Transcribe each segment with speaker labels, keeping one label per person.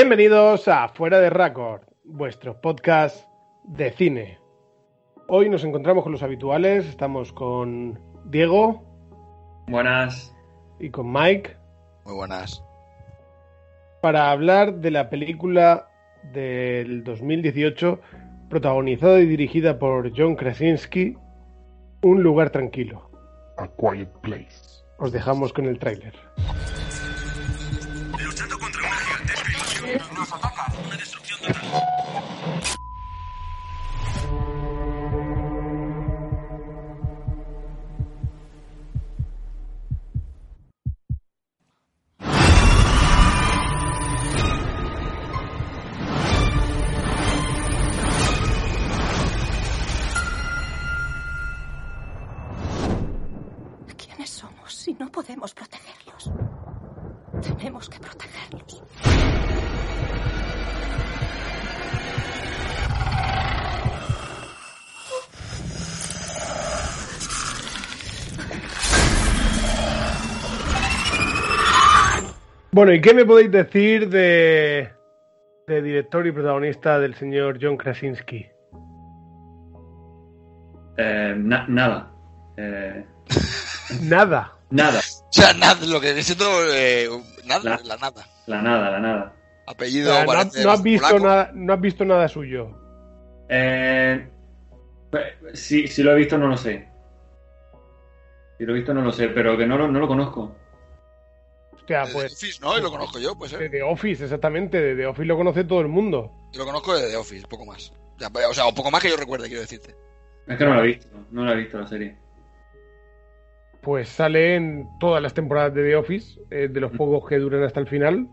Speaker 1: Bienvenidos a Fuera de Record, vuestro podcast de cine. Hoy nos encontramos con los habituales, estamos con Diego
Speaker 2: Buenas.
Speaker 1: y con Mike
Speaker 3: Muy buenas.
Speaker 1: para hablar de la película del 2018 protagonizada y dirigida por John Krasinski, Un lugar tranquilo.
Speaker 4: A Quiet Place.
Speaker 1: Os dejamos con el tráiler.
Speaker 5: Nos atacan. Una destrucción total.
Speaker 6: ¿Quiénes somos si no podemos protegerlos? Tenemos que protegerlos.
Speaker 1: Bueno, ¿y qué me podéis decir de, de director y protagonista del señor John Krasinski?
Speaker 2: Eh, na- nada. Eh,
Speaker 1: Nada.
Speaker 2: nada.
Speaker 3: O sea, nada, lo que siento, eh, nada,
Speaker 2: La-
Speaker 3: la nada.
Speaker 2: La nada, la nada.
Speaker 1: O
Speaker 3: Apellido
Speaker 1: sea, no, has visto
Speaker 3: polaco.
Speaker 1: nada, no has visto nada suyo.
Speaker 2: Eh, si, si lo he visto, no lo sé. Si lo he visto, no lo sé, pero que no lo, no lo conozco.
Speaker 1: Hostia,
Speaker 3: De The
Speaker 1: pues
Speaker 3: Office, ¿no? Y lo conozco yo, pues,
Speaker 1: de
Speaker 3: ¿eh?
Speaker 1: The Office, exactamente. De The Office lo conoce todo el mundo.
Speaker 3: Yo lo conozco de The Office, poco más. O sea, o poco más que yo recuerde, quiero decirte.
Speaker 2: Es que no lo he visto. No lo he visto la serie.
Speaker 1: Pues sale en todas las temporadas de The Office, eh, de los pocos que duran hasta el final.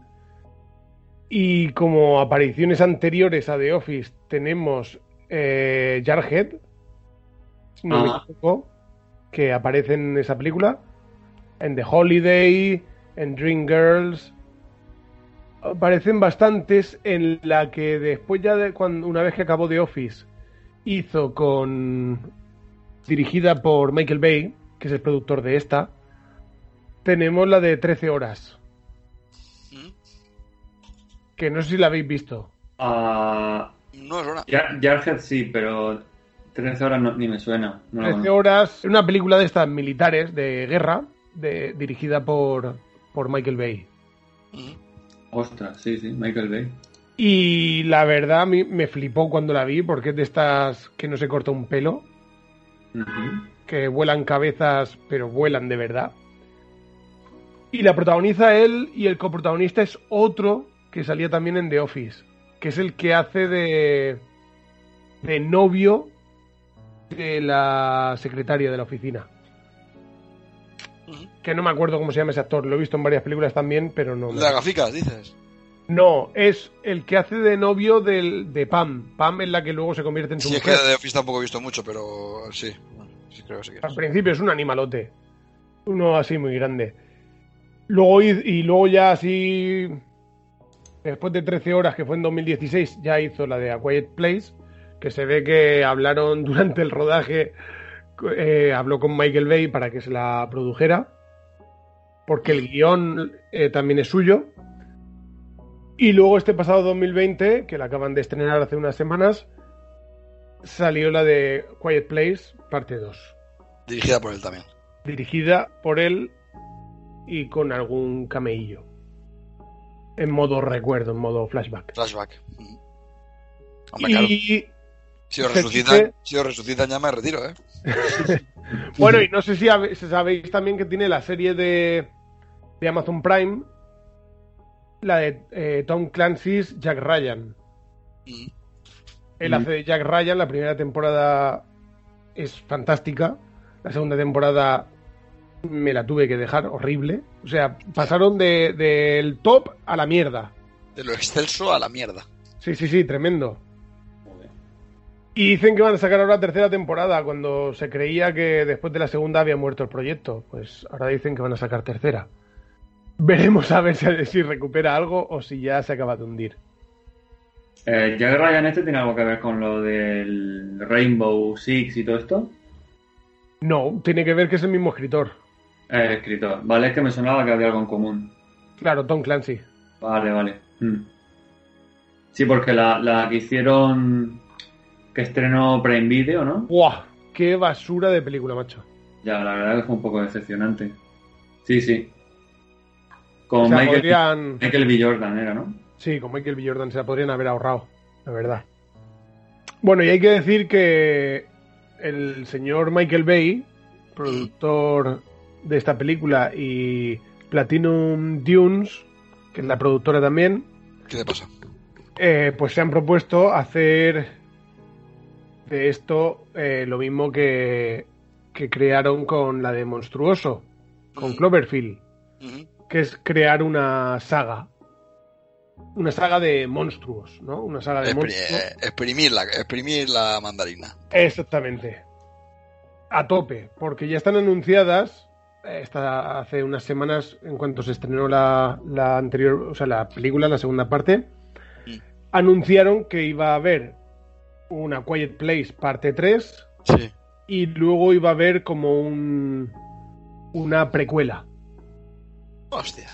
Speaker 1: Y como apariciones anteriores a The Office tenemos eh, Jarhead, si no me
Speaker 2: Ah.
Speaker 1: equivoco, que aparece en esa película, en The Holiday, en Dreamgirls. Aparecen bastantes en la que después ya de cuando una vez que acabó The Office hizo con dirigida por Michael Bay, que es el productor de esta, tenemos la de 13 horas,
Speaker 3: ¿Mm?
Speaker 1: que no sé si la habéis visto.
Speaker 2: Ah,
Speaker 3: No es hora.
Speaker 2: Jar- Jarhead sí, pero 13 horas no- ni me suena. No la
Speaker 1: 13
Speaker 2: conozco.
Speaker 1: horas, una película de estas militares de guerra, de, dirigida por, por Michael Bay.
Speaker 2: Ostras, sí, sí, Michael Bay.
Speaker 1: Y la verdad a mí me flipó cuando la vi, porque es de estas que no se corta un pelo, que vuelan cabezas, pero vuelan de verdad. Y la protagoniza él y el coprotagonista es otro que salía también en The Office, que es el que hace de, de novio de la secretaria de la oficina. Que no me acuerdo cómo se llama ese actor, lo he visto en varias películas también, pero no.
Speaker 3: Las gaficas, dices.
Speaker 1: No, es el que hace de novio del, de Pam. Pam es la que luego se convierte en su
Speaker 3: Sí, es que
Speaker 1: mujer.
Speaker 3: de Office tampoco he visto mucho, pero sí. Sí, creo que sí que
Speaker 1: Al principio es un animalote. Uno así muy grande. Luego, y luego ya así. Después de 13 horas, que fue en 2016, ya hizo la de A Quiet Place. Que se ve que hablaron durante el rodaje. eh, habló con Michael Bay para que se la produjera. Porque el guion eh, también es suyo. Y luego este pasado 2020, que la acaban de estrenar hace unas semanas, salió la de Quiet Place, parte 2
Speaker 3: Dirigida por él también.
Speaker 1: dirigida por él y con algún cameillo. En modo recuerdo, en modo flashback.
Speaker 3: Flashback. ¿Mm? Hombre, claro.
Speaker 1: Y
Speaker 3: Si os resucitan, si os resucitan ya me retiro, ¿eh?
Speaker 1: bueno, y no sé si, sabéis también que tiene la serie de, de Amazon Prime, la de eh, Tom Clancy's Jack Ryan.
Speaker 3: Mm.
Speaker 1: Él
Speaker 2: Mm.
Speaker 1: hace de Jack Ryan, la primera temporada es fantástica, la segunda temporada me la tuve que dejar horrible. O sea, pasaron de- del top a la mierda.
Speaker 3: De lo excelso a la mierda.
Speaker 1: Sí, sí, sí, tremendo. Y dicen que van a sacar ahora tercera temporada, cuando se creía que después de la segunda había muerto el proyecto. Pues ahora dicen que van a sacar tercera. Veremos a ver si, si recupera algo o si ya se acaba de hundir.
Speaker 2: Eh, ¿Jack Ryan este tiene algo que ver con lo del Rainbow Six y todo esto?
Speaker 1: No, tiene que ver que es el mismo escritor.
Speaker 2: Eh, escritor. Vale, es que me sonaba que había algo en común.
Speaker 1: Claro, Tom Clancy.
Speaker 2: Vale, vale. Mm. Sí, porque la, la que hicieron, que estrenó Prime Video, ¿no?
Speaker 1: ¡Buah! ¡Qué basura de película, macho!
Speaker 2: Ya, la verdad que fue un poco decepcionante. Sí, sí. Con
Speaker 1: O sea,
Speaker 2: Michael,
Speaker 1: podrían...
Speaker 2: Michael B. Jordan era, ¿no?
Speaker 1: Sí, con Michael B. Jordan se la podrían haber ahorrado, la verdad. Bueno, y hay que decir que el señor Michael Bay, productor de esta película, y Platinum Dunes, que es la productora también,
Speaker 3: ¿Qué te pasa?
Speaker 1: eh, pues se han propuesto hacer de esto eh, lo mismo que, que crearon con la de Monstruoso, con. Cloverfield, que es crear una saga. Una saga de monstruos, ¿no? Una saga de monstruos.
Speaker 3: eh, exprimir, la, exprimir la mandarina.
Speaker 1: Exactamente. A tope, porque ya están anunciadas. eh, Esta hace unas semanas, en cuanto se estrenó la, la anterior, o sea, la película, la segunda parte,
Speaker 3: Mm.
Speaker 1: anunciaron que iba a haber una Quiet Place parte 3
Speaker 3: Sí.
Speaker 1: y luego iba a haber como un una precuela.
Speaker 3: Hostia.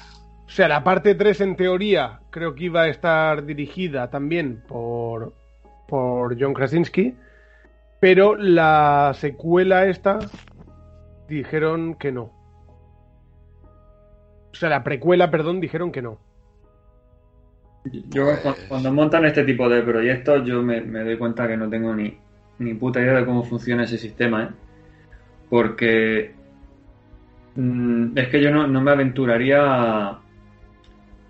Speaker 1: O sea, la parte 3 en teoría creo que iba a estar dirigida también por, por John Krasinski, pero la secuela esta dijeron que no. O sea, la precuela, perdón, dijeron que no.
Speaker 2: Yo
Speaker 3: Pues-
Speaker 2: cu- cuando montan este tipo de proyectos yo me, me doy cuenta que no tengo ni, ni puta idea de cómo funciona ese sistema, ¿eh? Porque mm, es que yo no, no me aventuraría a,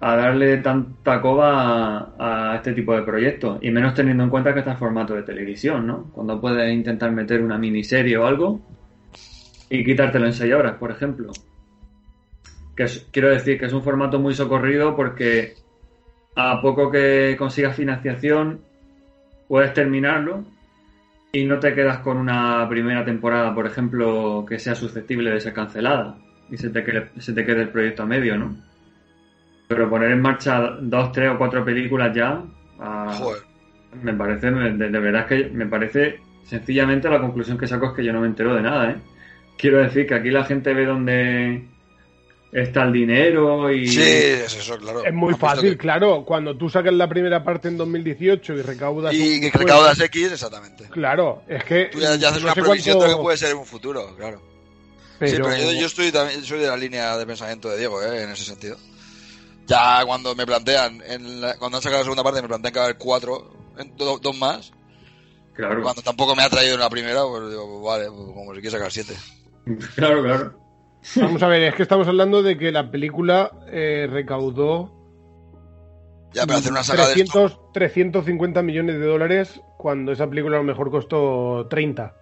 Speaker 2: a darle tanta coba a, a este tipo de proyectos, y menos teniendo en cuenta que está en formato de televisión, ¿no? Cuando puedes intentar meter una miniserie o algo y quitártelo en 6 horas, por ejemplo. Que es- quiero decir que es un formato muy socorrido porque a poco que consigas financiación, puedes terminarlo y no te quedas con una primera temporada, por ejemplo, que sea susceptible de ser cancelada y se te quede, se te quede el proyecto a medio, ¿no? Pero poner en marcha dos, tres o cuatro películas ya, ah,
Speaker 3: Joder.
Speaker 2: me parece, de, de verdad es que me parece sencillamente la conclusión que saco es que yo no me entero de nada, ¿eh? Quiero decir que aquí la gente ve dónde está el dinero y...
Speaker 3: Sí, es eso, claro.
Speaker 1: Es muy fácil,
Speaker 3: que-
Speaker 1: claro. Cuando tú sacas la primera parte en 2018 y recaudas...
Speaker 3: Y que recaudas X, exactamente.
Speaker 1: Claro, es que...
Speaker 3: Tú ya, ya haces
Speaker 1: no
Speaker 3: una previsión
Speaker 1: cuánto-
Speaker 3: de lo que puede ser en un futuro, claro. Sí, pero yo, yo estoy también, soy de la línea de pensamiento de Diego, ¿eh? en ese sentido. Ya cuando me plantean, en la- cuando han sacado la segunda parte, me plantean que va a haber cuatro, en- do- dos más.
Speaker 2: Claro,
Speaker 3: Cuando tampoco me ha traído en la primera, pues digo, vale, pues como si quiere sacar siete.
Speaker 2: claro, claro.
Speaker 1: Vamos a ver, es que estamos hablando de que la película eh, recaudó
Speaker 3: Ya, pero hacer una saga de esto.
Speaker 1: 300, 350 millones de dólares cuando esa película a lo mejor costó 30.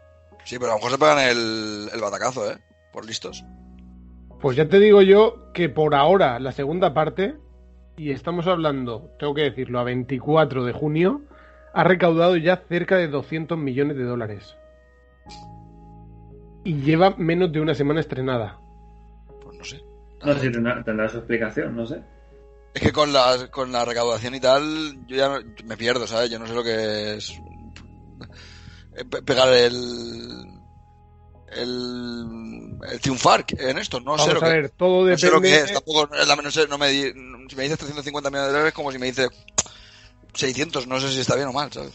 Speaker 3: Sí, pero a lo mejor se pegan el, el batacazo, ¿eh? Por listos.
Speaker 1: Pues ya te digo yo que por ahora la segunda parte, y estamos hablando, tengo que decirlo, a 24 de junio, ha recaudado ya cerca de 200 millones de dólares. Y lleva menos de una semana estrenada.
Speaker 3: No sé.
Speaker 2: Si tendrá, tendrá su explicación, no sé.
Speaker 3: Es que con la, con la recaudación y tal, yo ya no- me pierdo, ¿sabes? Yo no sé lo que es eh, pe- pegar el el, el triunfar en esto, no sé
Speaker 1: Vamos
Speaker 3: lo
Speaker 1: a
Speaker 3: que,
Speaker 1: todo
Speaker 3: no sé lo
Speaker 1: depende.
Speaker 3: que es, tampoco, no sé, no me, si me dices 350 millones de dólares es como si me dices 600, no sé si está bien o mal, ¿sabes?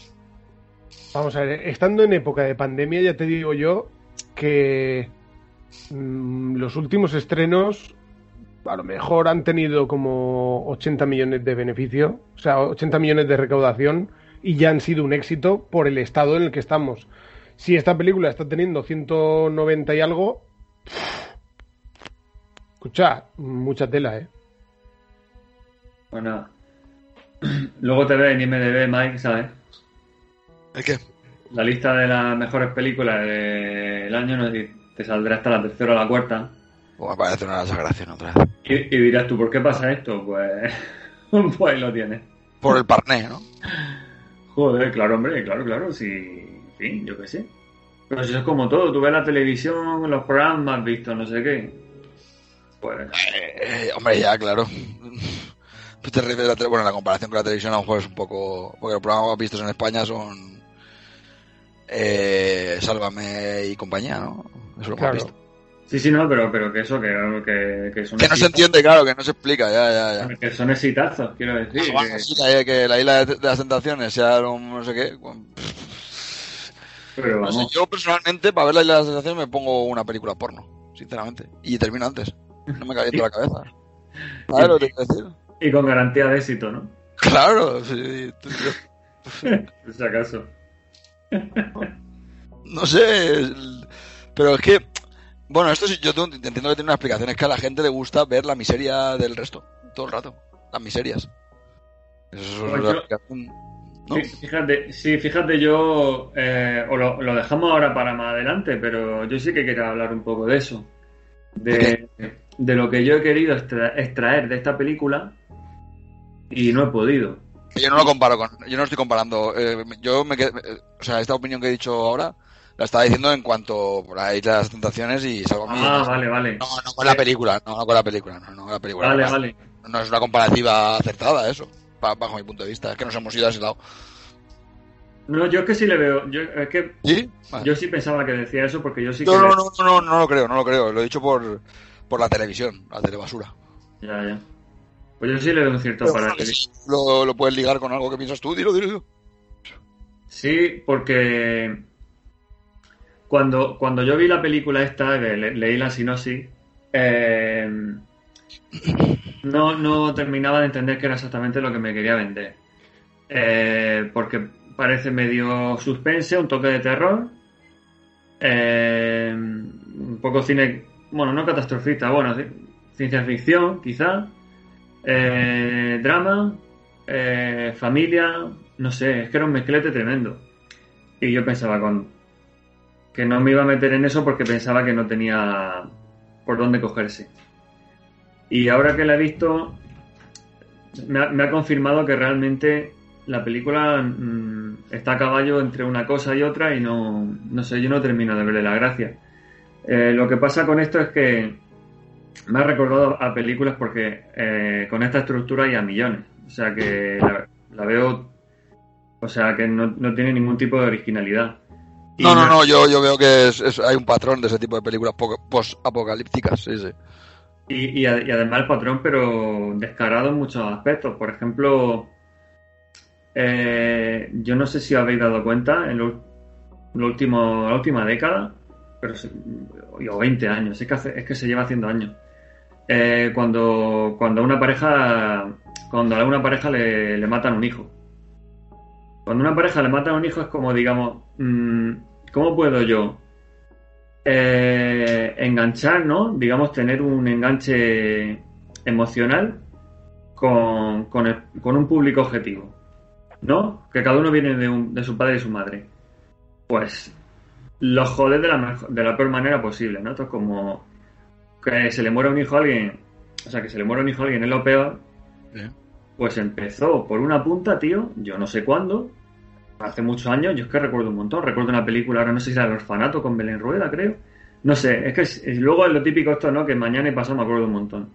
Speaker 1: Vamos a ver, estando en época de pandemia, ya te digo yo que mm, los últimos estrenos a lo mejor han tenido como 80 millones de beneficio, o sea, 80 millones de recaudación y ya han sido un éxito por el estado en el que estamos. Si esta película está teniendo 190 y algo, escucha, mucha tela, ¿eh?
Speaker 2: Bueno, luego te ve en IMDB, Mike, ¿sabes?
Speaker 3: ¿El qué?
Speaker 2: La lista de las mejores películas del año no te saldrá hasta la tercera o la cuarta.
Speaker 3: Pues me parece una exageración otra vez.
Speaker 2: Y, y dirás tú, ¿por qué pasa esto? Pues, pues ahí lo tienes.
Speaker 3: Por el parné, ¿no?
Speaker 2: Joder, claro, hombre, claro, claro, sí, en fin, yo qué sé. Pero si es como todo, tú ves la televisión, los programas, has visto, no sé qué. Pues,
Speaker 3: Eh, hombre, ya, claro. Pues te la tele- bueno, la comparación con la televisión a lo mejor es un poco... Porque los programas vistos en España son... Eh, Sálvame y compañía, ¿no? Eso lo hemos
Speaker 1: Claro.
Speaker 3: visto.
Speaker 2: Sí, sí, no, pero, pero que eso, que, que, que son
Speaker 3: Que no se entiende, claro, que no se explica, ya, ya, ya.
Speaker 2: Que son exitazos, quiero decir.
Speaker 3: Ah, bueno,
Speaker 2: que-
Speaker 3: sí, que, que la isla de, las tentaciones sea un no sé qué.
Speaker 2: pero
Speaker 3: No sé,
Speaker 2: vamos.
Speaker 3: yo personalmente, para ver la isla de las tentaciones, me pongo una película porno, sinceramente. Y termino antes. No me caliento la cabeza. ¿Sabes lo que te decir?
Speaker 2: Y con garantía de éxito, ¿no?
Speaker 3: Claro, sí, tú- yo-
Speaker 2: si acaso.
Speaker 3: no sé. Pero es que, bueno, esto sí, yo entiendo que tiene una explicación. Es que a la gente le gusta ver la miseria del resto, todo el rato. Las miserias. Eso es
Speaker 2: Pues
Speaker 3: una
Speaker 2: yo-
Speaker 3: explicación. ¿no?
Speaker 2: Fíjate, sí, fíjate, yo, eh, o lo, lo dejamos ahora para más adelante, pero yo sí que quiero hablar un poco de eso. De, de lo que yo he querido extra- extraer de esta película y no he podido.
Speaker 3: Yo no lo comparo con. Yo no estoy comparando. eh, yo me qued- eh, O sea, esta opinión que he dicho ahora la estaba diciendo en cuanto por ahí las tentaciones y salvo.
Speaker 2: Ah, vale, vale.
Speaker 3: No, no con la película, no, no con la película, no, no con la película.
Speaker 2: Vale,
Speaker 3: no,
Speaker 2: vale.
Speaker 3: no es una comparativa acertada eso, bajo mi punto de vista. Es que nos hemos ido a ese lado.
Speaker 2: No, yo es que sí le veo. Yo, es que
Speaker 3: ¿Sí? Vale.
Speaker 2: yo sí pensaba que decía eso porque yo sí que.
Speaker 3: No,
Speaker 2: le-
Speaker 3: no, no, no, no, no lo creo, no lo creo. Lo he dicho por, por la televisión, la telebasura.
Speaker 2: Ya, ya. Pues yo sí le veo un cierto para
Speaker 3: lo, lo puedes ligar con algo que piensas tú, dilo, dilo, dilo.
Speaker 2: Sí, porque cuando, cuando yo vi la película esta, que le- leí la sinopsis, eh, no, no terminaba de entender qué era exactamente lo que me quería vender. Eh, porque parece medio suspense, un toque de terror, eh, un poco cine, bueno, no catastrofista, bueno, ci- ciencia ficción, quizá, eh, drama, eh, familia, no sé, es que era un mezclete tremendo. Y yo pensaba con que no me iba a meter en eso porque pensaba que no tenía por dónde cogerse. Y ahora que la he visto, me ha, confirmado que realmente la película mm, está a caballo entre una cosa y otra y no, no sé, yo no termino de verle la gracia. Eh, lo que pasa con esto es que me ha recordado a películas porque eh, con esta estructura hay a millones. O sea que la, la veo, o sea que no, no tiene ningún tipo de originalidad.
Speaker 3: No, no, no, yo, yo veo que es, es- hay un patrón de ese tipo de películas po- post-apocalípticas, sí, sí.
Speaker 2: Y, y además el patrón, pero descarado en muchos aspectos. Por ejemplo, eh, yo no sé si habéis dado cuenta en lo, lo último, la última década, pero se- o 20 años, es que, hace- es que se lleva haciendo años. Eh, cuando, cuando a una pareja, cuando a una pareja le, le matan un hijo. Cuando a una pareja le matan un hijo es como, digamos, ¿cómo puedo yo eh, enganchar, ¿no? Digamos, tener un enganche emocional con, con, el- con un público objetivo, ¿no? Que cada uno viene de, un- de su padre y su madre. Pues lo jodes de la, mejo- de la peor manera posible, ¿no? Esto es como que se le muera un hijo a alguien, o sea, que se le muera un hijo a alguien es lo peor.
Speaker 3: Sí.
Speaker 2: Pues empezó por una punta, tío, yo no sé cuándo, hace muchos años, yo es que recuerdo un montón, recuerdo una película, ahora no sé si era El Orfanato con Belén Rueda, creo. No sé, es que es- es- luego es lo típico esto, ¿no? Que mañana y pasado me acuerdo un montón.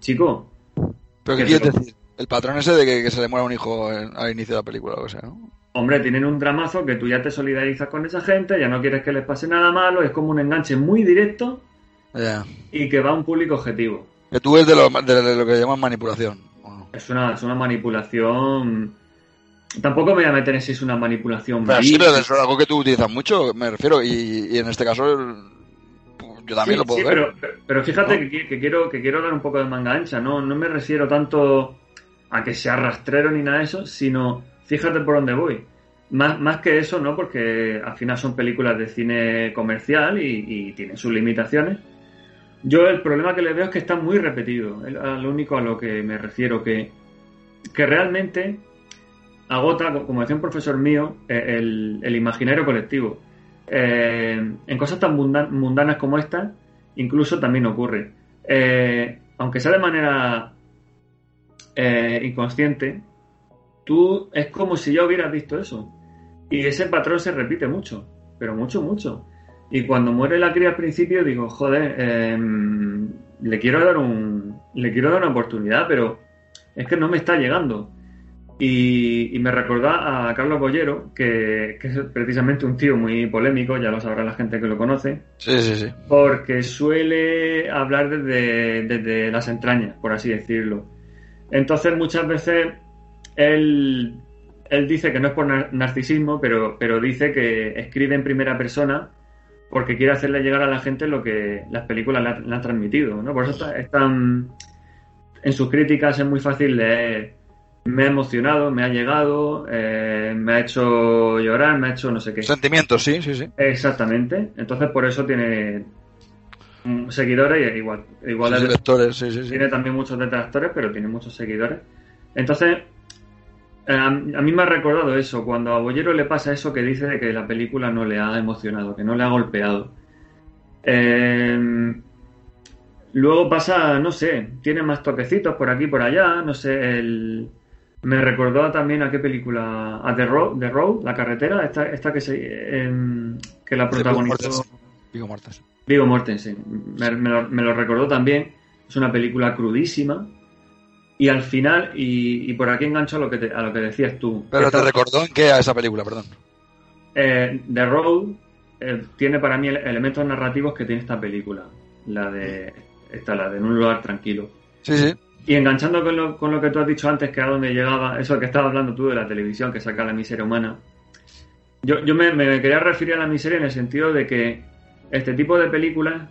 Speaker 2: Chico,
Speaker 3: ¿Pero qué quieres decir? El patrón ese de que, que se le muera un hijo en- al inicio de la película o lo que sea, ¿no?
Speaker 2: hombre, tienen un dramazo que tú ya te solidarizas con esa gente, ya no quieres que les pase nada malo, es como un enganche muy directo
Speaker 3: Ya.
Speaker 2: y que va a un público objetivo.
Speaker 3: Que tú eres de lo, de lo que llaman manipulación.
Speaker 2: Es una, es una manipulación. Tampoco me voy a meter en si es una manipulación.
Speaker 3: Pero sí, pero es algo que tú utilizas mucho, me refiero, y, y en este caso yo también
Speaker 2: Sí,
Speaker 3: lo puedo
Speaker 2: sí,
Speaker 3: ver.
Speaker 2: Pero, pero- fíjate
Speaker 3: ¿No?
Speaker 2: que, que quiero, que quiero dar un poco de manga ancha, ¿no? No me refiero tanto a que sea rastrero ni nada de eso, sino fíjate por dónde voy. Más, más que eso, ¿no? Porque al final son películas de cine comercial y, y tienen sus limitaciones. Yo el problema que le veo es que está muy repetido. Es lo único a lo que me refiero, que, que realmente agota, como decía un profesor mío, eh, el, imaginario colectivo. Eh, en cosas tan mundan- mundanas como esta, incluso también ocurre. Eh, aunque sea de manera eh, inconsciente, tú es como si ya hubieras visto eso. Y ese patrón se repite mucho, pero mucho, mucho. Y cuando muere la cría al principio digo, joder, em, le quiero dar un, le quiero dar una oportunidad, pero es que no me está llegando. Y, me recordaba a Carlos Bollero, que, es precisamente un tío muy polémico, ya lo sabrá la gente que lo conoce.
Speaker 3: Sí, sí, sí.
Speaker 2: Porque suele hablar desde, desde las entrañas, por así decirlo. Entonces, muchas veces él, él dice que no es por narcisismo, pero, pero dice que escribe en primera persona porque quiere hacerle llegar a la gente lo que las películas le, han transmitido. ¿no? Por eso están. En sus críticas es muy fácil leer me ha emocionado, me ha llegado, eh, me ha hecho llorar, me ha hecho no sé qué.
Speaker 3: Sentimientos, sí, sí, sí.
Speaker 2: Exactamente. Entonces por eso tiene seguidores y igual, igual
Speaker 3: sí, sí,
Speaker 2: tiene también muchos detractores, pero tiene muchos seguidores. Entonces, eh, a, mí me ha recordado eso, cuando a Bollero le pasa eso que dice de que la película no le ha emocionado, que no le ha golpeado. Eh, luego pasa, no sé, tiene más toquecitos por aquí por allá, no sé, el me recordó también a qué película, a The Road, The Road la carretera, esta, esta que se em, que la protagonizó
Speaker 3: Vigo Mortensen.
Speaker 2: Vigo Mortensen. Me, me, lo, recordó también. Es una película crudísima. Y al final, y, por aquí engancho a lo que, a lo que decías tú.
Speaker 3: ¿Pero te recordó en qué a esa película, perdón?
Speaker 2: Eh, The Road eh, tiene para mí elementos narrativos que tiene esta película. La de. Esta, la de En un lugar tranquilo.
Speaker 3: Sí, sí.
Speaker 2: Y enganchando con lo, con lo que tú has dicho antes, que a donde llegaba, eso que estabas hablando tú de la televisión, que saca la miseria humana, yo, yo me, quería referir a la miseria en el sentido de que este tipo de películas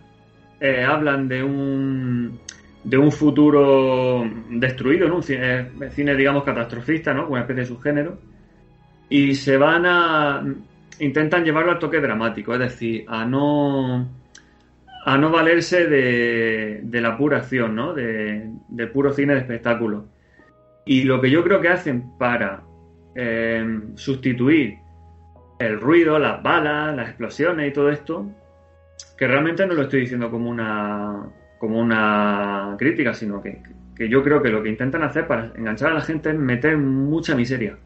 Speaker 2: eh, hablan de un, de un futuro destruido, ¿no? un cine, cine, digamos, catastrofista, ¿no? una especie de subgénero, y se van a... intentan llevarlo al toque dramático, es decir, a no a no valerse de, la pura acción, ¿no? De, puro cine de espectáculo. Y lo que yo creo que hacen para eh, sustituir el ruido, las balas, las explosiones y todo esto, que realmente no lo estoy diciendo como una, como una crítica, sino que, que yo creo que lo que intentan hacer para enganchar a la gente es meter mucha miseria.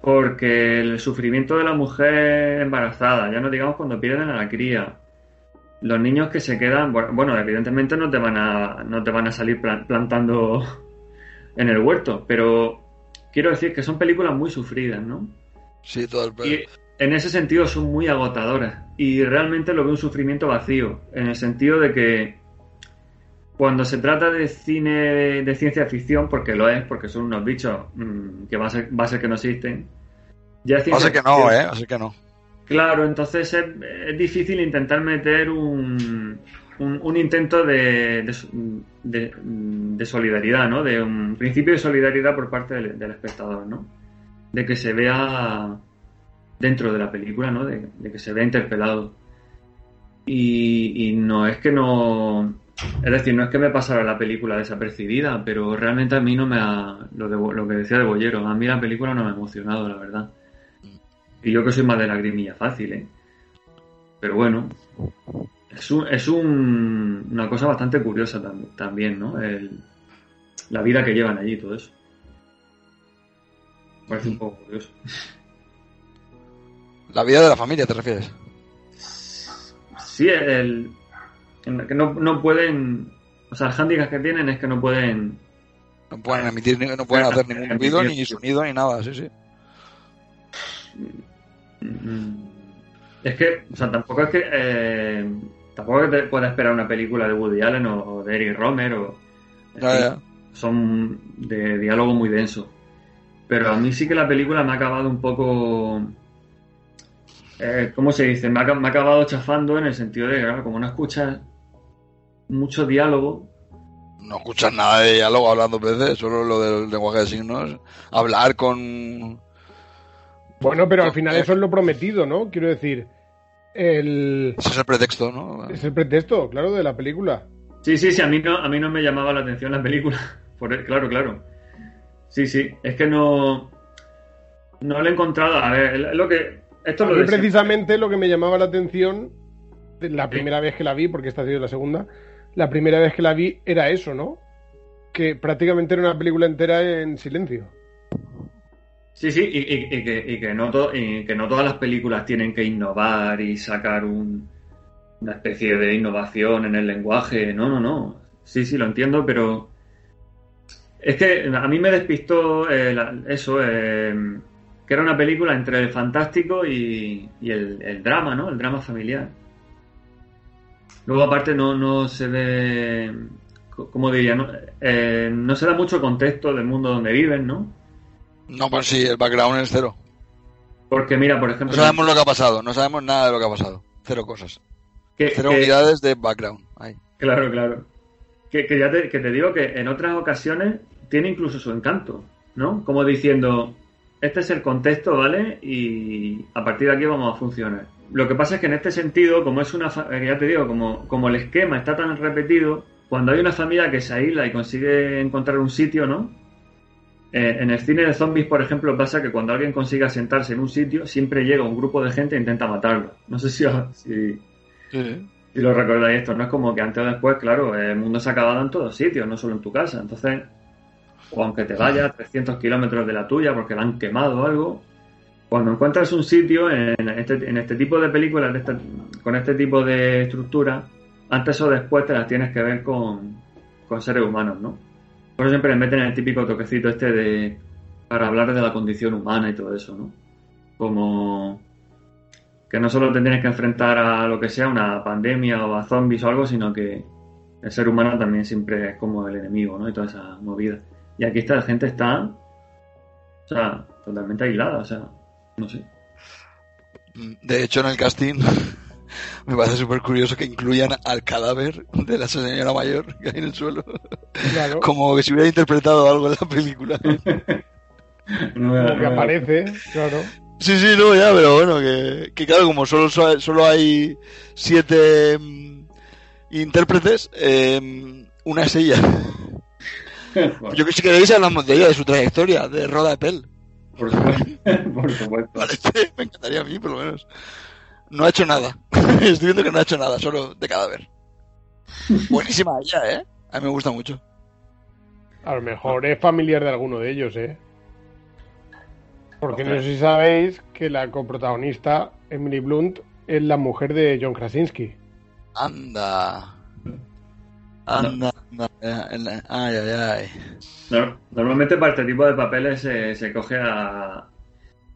Speaker 2: Porque el sufrimiento de la mujer embarazada, ya no digamos cuando pierden a la cría, los niños que se quedan, bueno, evidentemente no te van a, no te van a salir plantando en el huerto, pero quiero decir que son películas muy sufridas, ¿no?
Speaker 3: Sí, todo el
Speaker 2: Y en ese sentido son muy agotadoras y realmente lo veo un sufrimiento vacío, en el sentido de que cuando se trata de cine de ciencia ficción, porque lo es, porque son unos bichos mm, que va a, ser, va a ser que no existen,
Speaker 3: ya es ciencia que no, ¿eh? Así que no.
Speaker 2: Claro, entonces es, difícil intentar meter un, un, intento de, de, solidaridad, ¿no? De un principio de solidaridad por parte del, espectador, ¿no? De que se vea dentro de la película, ¿no? De, que se vea interpelado. Y, no es que no... Es decir, no es que me pasara la película desapercibida, pero realmente a mí no me ha... Lo, lo que decía de Bollero, a mí la película no me ha emocionado, la verdad. Y yo que soy más de lagrimilla fácil, ¿eh? Pero bueno, es, un, es un, una cosa bastante curiosa también, ¿no? la vida que llevan allí, todo eso. Parece un poco curioso.
Speaker 3: ¿La vida de la familia te refieres?
Speaker 2: Sí, el, que no, no pueden... O sea, el handicap que tienen es que no pueden...
Speaker 3: No pueden emitir, no pueden hacer ningún ruido, ni sonido, ni nada, sí, sí.
Speaker 2: Mm. Es que, o sea, tampoco es que. Eh, tampoco te puedes esperar una película de Woody Allen o, de Eric Romer o. Son de diálogo muy denso. Pero a mí sí que la película me ha acabado un poco. Eh, ¿Cómo se dice? Me ha, acabado chafando en el sentido de que, como no escuchas mucho diálogo,
Speaker 3: no escuchas nada de diálogo hablando veces, solo lo del lenguaje de signos, hablar con
Speaker 1: bueno, pero al final eso es lo prometido, ¿no? Quiero decir, el...
Speaker 3: Ese es el pretexto, ¿no?
Speaker 1: Es el pretexto, claro, de la película.
Speaker 2: Sí, sí, sí, a mí no, a mí no me llamaba la atención la película. Por, claro, claro. Sí, sí, es que no... No lo he encontrado. A ver, lo que... Esto
Speaker 1: es precisamente lo que me llamaba la atención la primera vez que la vi, porque esta ha sido la segunda, la primera vez que la vi era eso, ¿no? Que prácticamente era una película entera en silencio.
Speaker 2: Sí, sí, y, que, no todas las películas tienen que innovar y sacar una especie de innovación en el lenguaje. No, no, no. Sí, sí, lo entiendo, pero Es que a mí me despistó eh, eso, eh, que era una película entre el fantástico y, el, drama, ¿no? El drama familiar. Luego, aparte, no, no se ve, ¿cómo diría? Eh, no se da mucho contexto del mundo donde viven, ¿no?
Speaker 3: No, pues sí, el background es cero.
Speaker 2: Porque mira, por ejemplo...
Speaker 3: No sabemos lo que ha pasado, no sabemos nada de lo que ha pasado. Cero cosas. cero unidades de background.
Speaker 2: Claro, claro. Que, ya te, que te digo que en otras ocasiones tiene incluso su encanto, ¿no? Como diciendo, este es el contexto, ¿vale? Y a partir de aquí vamos a funcionar. Lo que pasa es que en este sentido, como es una, eh, ya te digo, como, como el esquema está tan repetido, cuando hay una familia que se aísla y consigue encontrar un sitio, ¿no? Eh, en el cine de zombies, por ejemplo, pasa que cuando alguien consigue sentarse en un sitio, siempre llega un grupo de gente e intenta matarlo. No sé si, si, si lo recordáis esto. No es como que antes o después, claro, el mundo se ha acabado en todos sitios, no solo en tu casa. Entonces, o aunque te vayas 300 kilómetros de la tuya porque la han quemado o algo, cuando encuentras un sitio en este, en este tipo de películas, con este tipo de estructura, antes o después te las tienes que ver con, seres humanos, ¿no? Por eso siempre meten el típico toquecito este de para hablar de la condición humana y todo eso, ¿no? Como que no solo te tienes que enfrentar a lo que sea, una pandemia o a zombies o algo, sino que el ser humano también siempre es como el enemigo, ¿no? Y toda esa movida. Y aquí esta gente está, o sea, totalmente aislada, o sea, no sé.
Speaker 3: De hecho, en el casting me parece súper curioso que incluyan al cadáver de la señora mayor que hay en el suelo. Claro. Como que si hubiera interpretado algo en la película.
Speaker 1: Como que aparece, claro.
Speaker 3: Sí, sí, no, ya, pero bueno, que, que claro, como solo, solo hay siete mm, intérpretes, eh, una es ella. Yo que si queréis hablamos de ella, de su trayectoria, de Roda de Pel.
Speaker 2: Por supuesto.
Speaker 3: me encantaría a mí, por lo menos. No ha hecho nada. Estoy viendo que no ha hecho nada, solo de cadáver. Buenísima ella, ¿eh? A mí me gusta mucho.
Speaker 1: A lo mejor es familiar de alguno de ellos, ¿eh? Porque no sé si sabéis que la coprotagonista, Emily Blunt, es la mujer de John Krasinski.
Speaker 3: Anda. Anda, anda. Ay, ay, ay.
Speaker 2: normalmente para este tipo de papeles se, coge a.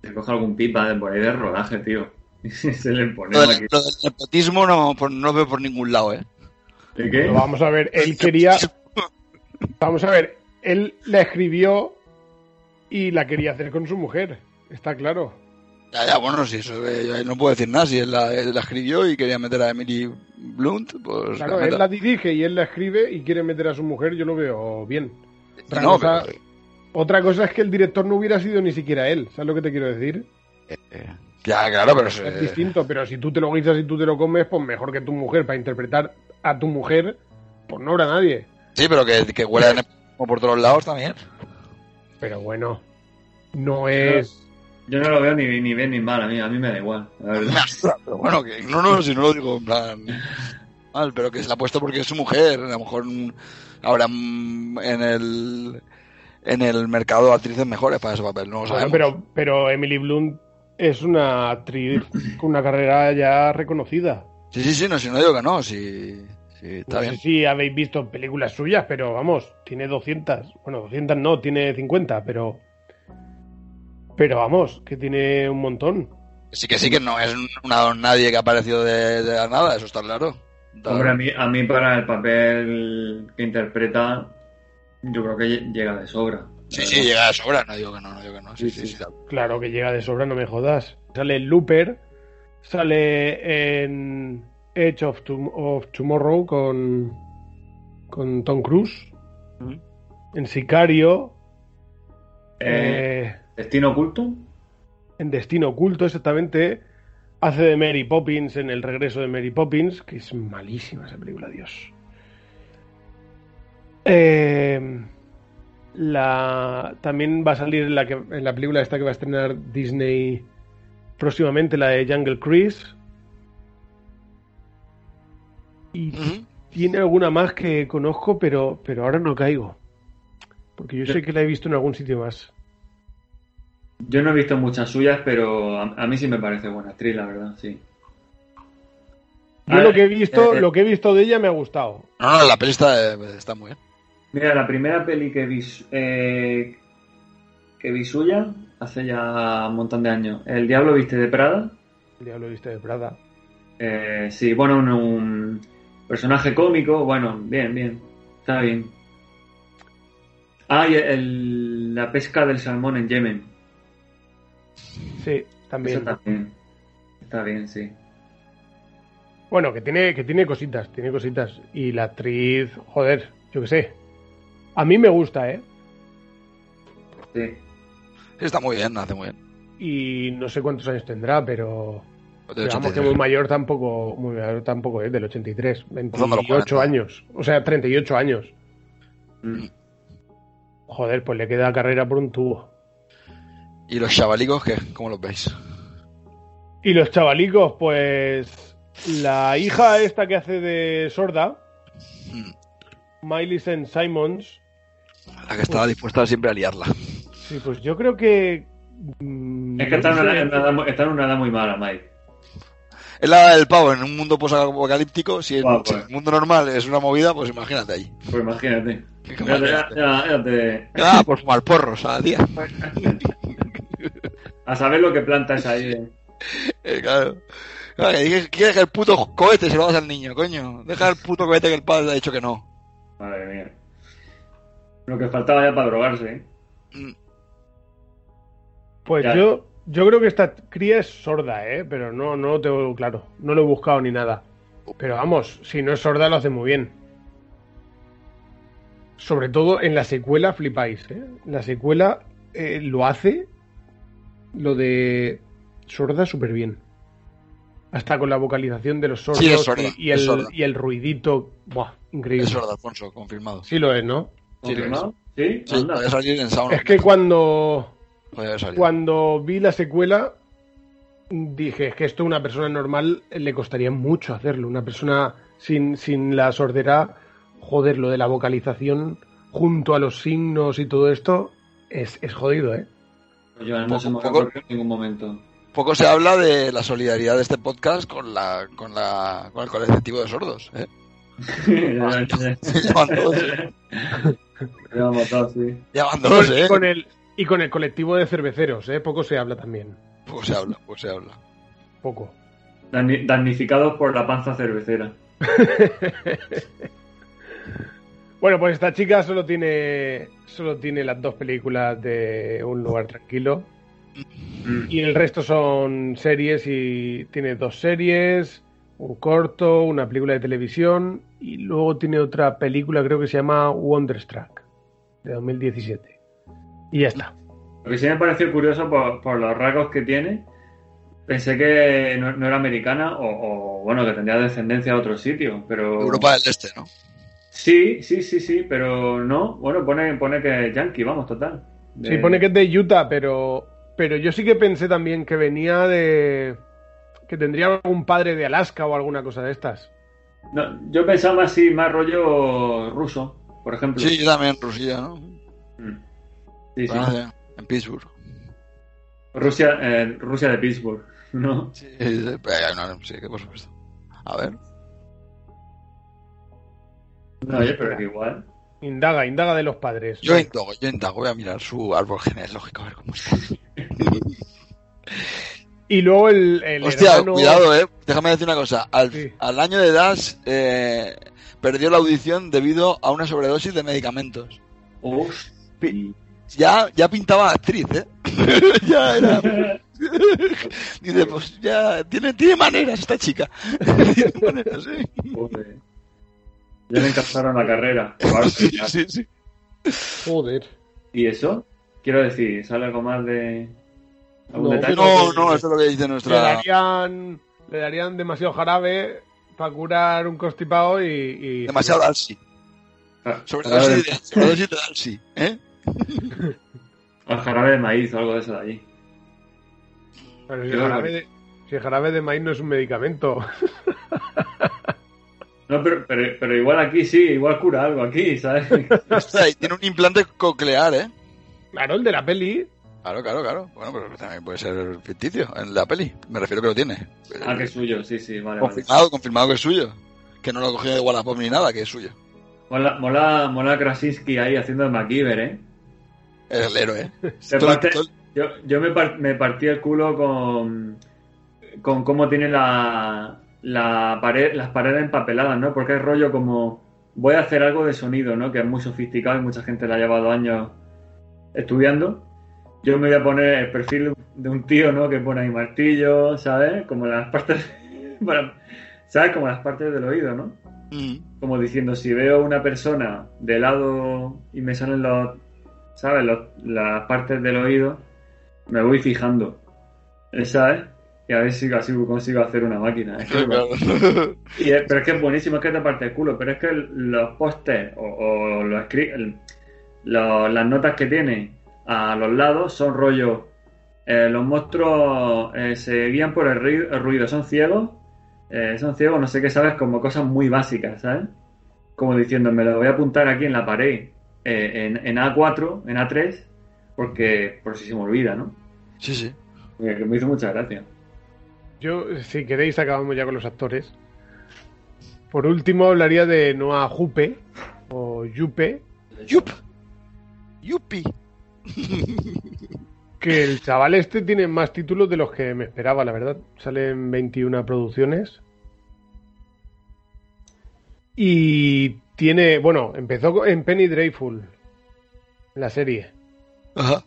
Speaker 2: Se coge algún pipa de por ahí de rodaje, tío. Le pone
Speaker 3: lo, aquí. lo del nepotismo no, no veo por ningún lado, ¿eh?
Speaker 2: ¿De qué?
Speaker 1: vamos a ver, él quería. Vamos a ver, él la escribió y la quería hacer con su mujer, está claro.
Speaker 3: Ya, ya, bueno, si eso eh, no puedo decir nada, si él la, escribió y quería meter a Emily Blunt, pues...
Speaker 1: Claro, él la dirige y él la escribe y quiere meter a su mujer, yo lo veo bien. Otra,
Speaker 3: no,
Speaker 1: cosa, otra cosa es que el director no hubiera sido ni siquiera él, ¿sabes lo que te quiero decir?
Speaker 3: Eh, eh, ya, claro, pero...
Speaker 1: Es, distinto, pero si tú te lo guisas y tú te lo comes, pues mejor que tu mujer, para interpretar a tu mujer, pues no habrá nadie.
Speaker 3: Sí, pero que, que huela por todos lados también.
Speaker 1: Pero bueno, no es.
Speaker 2: Yo no lo veo ni, ni bien ni mal, a mí, a mí me da igual.
Speaker 3: pero bueno, que no, no, si no lo digo en plan mal, pero que se la ha puesto porque es su mujer. A lo mejor ahora en el en el mercado actrices mejores para ese papel, no lo sabemos.
Speaker 1: pero, pero Emily Blunt es una actriz con una carrera ya reconocida.
Speaker 3: Sí, sí, sí, no, si no digo que no, sí, sí está bien.
Speaker 1: Sé si habéis visto películas suyas, pero vamos, tiene 200, bueno, 200 no, tiene 50, pero pero vamos, que tiene un montón.
Speaker 3: Sí que sí, que no es una nadie que ha aparecido de, la nada, eso está claro.
Speaker 2: Hombre, a mí, a mí para el papel que interpreta, yo creo que llega de sobra.
Speaker 3: Sí, sí, llega de sobra, no digo que no, no digo que no. Sí, sí,
Speaker 1: Claro que llega de sobra, no me jodas. Sale en Looper, sale en Edge of, Tomorrow con, con Tom Cruise, en Sicario.
Speaker 2: eh, eh ¿Destino oculto?
Speaker 1: En Destino oculto, exactamente. Hace de Mary Poppins en El regreso de Mary Poppins, que es malísima esa película, Dios. Eh, la, también va a salir en la, que, en la película esta que va a estrenar Disney próximamente, la de Jungle Cruise. Y tiene alguna más que conozco, pero, pero ahora no caigo. Porque yo sé que la he visto en algún sitio más.
Speaker 2: Yo no he visto muchas suyas, pero a, mí sí me parece buena actriz, la verdad, sí.
Speaker 1: Yo lo que he visto, eh, eh. lo que he visto de ella me ha gustado.
Speaker 3: No, la peli está, muy bien.
Speaker 2: Mira, la primera peli que vi, eh, que vi suya hace ya un montón de años. El Diablo Viste de Prada.
Speaker 1: El Diablo Viste de Prada.
Speaker 2: Eh, sí, bueno, un, un, personaje cómico. Bueno, bien, bien. Está bien. Ah, y el, la pesca del salmón en Yemen.
Speaker 1: Sí, también.
Speaker 2: Eso también. Está bien, sí.
Speaker 1: Bueno, que tiene, que tiene cositas, tiene cositas. Y la actriz, joder, yo qué sé. A mí me gusta, ¿eh?
Speaker 2: Sí.
Speaker 3: Está muy bien, hace muy bien.
Speaker 1: Y no sé cuántos años tendrá, pero. Digamos
Speaker 3: 83.
Speaker 1: que muy mayor tampoco, muy mayor tampoco es, del 83,
Speaker 3: Rozando los
Speaker 1: 28
Speaker 3: 40.
Speaker 1: años, o sea, 38 años.
Speaker 2: Mm.
Speaker 1: Joder, pues le queda carrera por un tubo.
Speaker 3: ¿Y los chavalicos qué? ¿Cómo los veis?
Speaker 1: Y los chavalicos, pues la hija esta que hace de sorda,
Speaker 3: Mm.
Speaker 1: Miley St. Simons,
Speaker 3: La que estaba dispuesta siempre a liarla.
Speaker 1: sí, pues yo creo que... mm,
Speaker 2: Es que está en,
Speaker 1: no
Speaker 2: una,
Speaker 1: sé,
Speaker 2: en una edad, muy- está en una edad muy mala, Mike.
Speaker 3: Es la del pavo en un mundo posapocalíptico. Si, en-
Speaker 2: Guau,
Speaker 3: si
Speaker 2: pues.
Speaker 3: el mundo normal es una movida, pues imagínate ahí.
Speaker 2: Pues imagínate. Ya, ya,
Speaker 3: imagínate.
Speaker 2: ya- ya te-
Speaker 3: Ah, por fumar porros a día.
Speaker 2: A saber lo que plantas ahí. eh.
Speaker 3: Eh, claro. Claro, que dije, quiere que el puto cohete se lo das al niño, coño. Deja el puto cohete que el padre le ha dicho que no.
Speaker 2: Madre mía. Lo que faltaba ya para drogarse, ¿eh?
Speaker 3: Mm,
Speaker 1: Pues
Speaker 2: Ya.
Speaker 1: yo, yo creo que esta cría es sorda, ¿eh? Pero no, no lo tengo claro. No lo he buscado ni nada. Pero vamos, si no es sorda lo hace muy bien. Sobre todo en la secuela flipáis, ¿eh? La secuela eh, lo hace lo de sorda súper bien. Hasta con la vocalización de los sordos
Speaker 3: Sí, sorda,
Speaker 1: y, el,
Speaker 3: sorda.
Speaker 1: y el ruidito. Buah, increíble.
Speaker 3: Es sordo, Alfonso, confirmado.
Speaker 1: Sí lo es, ¿no?
Speaker 3: Sí.
Speaker 2: ¿Sí?
Speaker 3: Sí,
Speaker 2: Anda.
Speaker 3: podía salir en Sound.
Speaker 1: Es que cuando. Cuando vi la secuela, dije, es que esto a una persona normal le costaría mucho hacerlo. Una persona sin, sin la sordera, joder, lo de la vocalización junto a los signos y todo esto es, es jodido, ¿eh?
Speaker 2: Pues yo no
Speaker 3: Poco-
Speaker 2: se me
Speaker 3: poco-
Speaker 2: ocurre en ningún momento.
Speaker 3: Poco se habla de la solidaridad de este podcast con la con la con el colectivo de sordos, ¿eh?
Speaker 2: Ya, ya,
Speaker 3: Ya van dos,
Speaker 2: ya. Ya vamos todos, sí.
Speaker 3: ya van dos, ¿eh?
Speaker 1: Con el, y con el colectivo de cerveceros, ¿eh? Poco se habla también.
Speaker 3: Poco se habla, poco se habla.
Speaker 1: Poco.
Speaker 2: Damnificados por la panza cervecera.
Speaker 1: Bueno, pues esta chica solo tiene, solo tiene las dos películas de Un lugar tranquilo.
Speaker 2: Mm.
Speaker 1: Y el resto son series y tiene dos series, un corto, una película de televisión y luego tiene otra película creo que se llama Wonderstruck de 2017. Y ya está.
Speaker 2: Lo que sí me pareció curioso por, por los rasgos que tiene, pensé que no, no era americana o, o, bueno, que tendría descendencia de otro sitio, pero...
Speaker 3: Europa del Este, ¿no?
Speaker 2: Sí, sí, sí, sí, pero no. Bueno, pone, pone que es yankee, vamos, total. De-
Speaker 1: Sí, pone que es de Utah, pero, pero yo sí que pensé también que venía de... que tendría algún padre de Alaska o alguna cosa de estas.
Speaker 2: No, yo pensaba así, más rollo ruso, por ejemplo.
Speaker 3: Sí, yo también, Rusilla, ¿no?
Speaker 2: Mm. Sí, sí.
Speaker 3: Ah, en Pittsburgh.
Speaker 2: Rusia, eh, Rusia de Pittsburgh, ¿no?
Speaker 3: Sí, sí, sí, que por supuesto. A ver.
Speaker 2: No, oye, pero que igual.
Speaker 1: Indaga, indaga de los padres.
Speaker 3: Yo indago, yo indago, voy a mirar su árbol genealógico a ver cómo está.
Speaker 1: Y luego el, el
Speaker 3: Hostia,
Speaker 1: hermano-
Speaker 3: cuidado, eh. Déjame decir una cosa. Al,
Speaker 1: Sí.
Speaker 3: al año de edad eh, perdió la audición debido a una sobredosis de medicamentos. Ya, ya pintaba actriz, ¿eh? ya era. Dice, pues ya tiene, tiene maneras esta chica. tiene maneras, ¿eh?
Speaker 2: Joder. Ya le encazaron la carrera.
Speaker 3: Sí, sí, sí.
Speaker 1: Joder.
Speaker 2: ¿Y eso? Quiero decir, ¿sale algo más de.
Speaker 1: No,
Speaker 2: detalle?
Speaker 3: No, no, eso es lo que dice
Speaker 1: Le
Speaker 3: nuestra.
Speaker 1: darían, le darían demasiado jarabe para curar un constipado y... y-
Speaker 3: Demasiado Dalsi.
Speaker 2: Ah,
Speaker 3: Sobredosis de, sobredosis de Dalsi, ¿eh?
Speaker 2: Al jarabe de maíz o algo de eso de allí.
Speaker 1: Pero si el, jarabe de, si el jarabe de maíz no es un medicamento.
Speaker 2: No, pero, pero, pero igual aquí sí, igual cura algo aquí, ¿sabes?
Speaker 3: Ostras, y tiene un implante coclear, ¿eh?
Speaker 1: Claro, el de la peli.
Speaker 3: Claro, claro, claro. Bueno, pero también puede ser ficticio en la peli. Me refiero que lo tiene.
Speaker 2: ah, que es suyo, sí, sí, vale, vale.
Speaker 3: Confirmado, confirmado que es suyo. Que no lo ha cogido de Wallapop ni nada, que es suyo.
Speaker 2: Mola, mola, mola Krasinski ahí haciendo el MacGyver, ¿eh?
Speaker 3: Es el héroe.
Speaker 2: Parte- yo yo me, par- me partí el culo con, con cómo tiene la, la pared, las paredes empapeladas, ¿no? Porque es rollo como voy a hacer algo de sonido, ¿no? Que es muy sofisticado y mucha gente le ha llevado años estudiando. Yo me voy a poner el perfil de un tío, ¿no? Que pone ahí martillo, ¿sabes? Como las partes, ¿sabes? Como las partes del oído, ¿no?
Speaker 3: Mm.
Speaker 2: como diciendo, si veo una persona de lado y me salen los, ¿sabes? Los- las partes del oído, me voy fijando, ¿sabes? Y a ver si así consigo hacer una máquina. Es que-
Speaker 3: Claro.
Speaker 2: y es- pero es que es buenísimo, es que te parte el culo, pero es que los pósters o, o los las notas que tiene a los lados son rollo. eh, los monstruos eh, se guían por el, ruido, son ciegos, eh, son ciegos, no sé qué sabes, como cosas muy básicas, ¿sabes? Como diciendo, me lo voy a apuntar aquí en la pared, eh, en, en A4, en A3, porque por si se me olvida, ¿no?
Speaker 3: Sí, sí.
Speaker 2: Que me hizo mucha gracia.
Speaker 1: Yo, si queréis, acabamos ya con los actores. Por último, hablaría de Noah Jupe, o Yupe,
Speaker 3: Yup. Yupi.
Speaker 1: que el chaval este tiene más títulos de los que me esperaba, la verdad. Salen 21 producciones. Y tiene, bueno, empezó en Penny Dreadful, la serie.
Speaker 3: Ajá.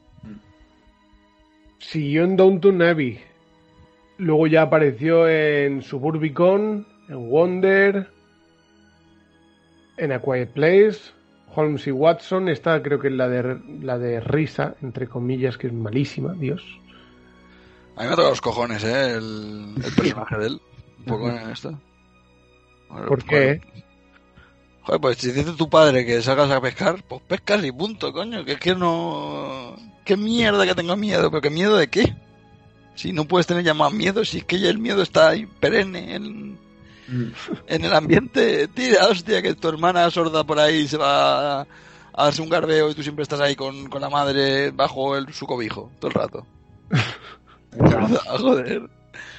Speaker 1: Siguió en Downton Abbey. Luego ya apareció en Suburbicon, en Wonder, en A Quiet Place, Holmes y Watson. Esta creo que es la de, la de risa, entre comillas, que es malísima, Dios.
Speaker 3: A mí me ha tocado los cojones, ¿eh? El, el personaje de él. Un poco en esto. Bueno,
Speaker 1: ¿Por
Speaker 3: bueno.
Speaker 1: qué?
Speaker 3: Joder, pues si dice tu padre que salgas a pescar, pues pescas y punto, coño. Que es que no. ¿Qué mierda que tengo miedo? ¿Pero qué miedo de qué? Si no puedes tener ya más miedo, si es que ya el miedo está ahí perenne en, en el ambiente. Tira, hostia, que tu hermana sorda por ahí se va a, a darse un garbeo y tú siempre estás ahí con, con la madre bajo el, su cobijo todo el rato. Joder.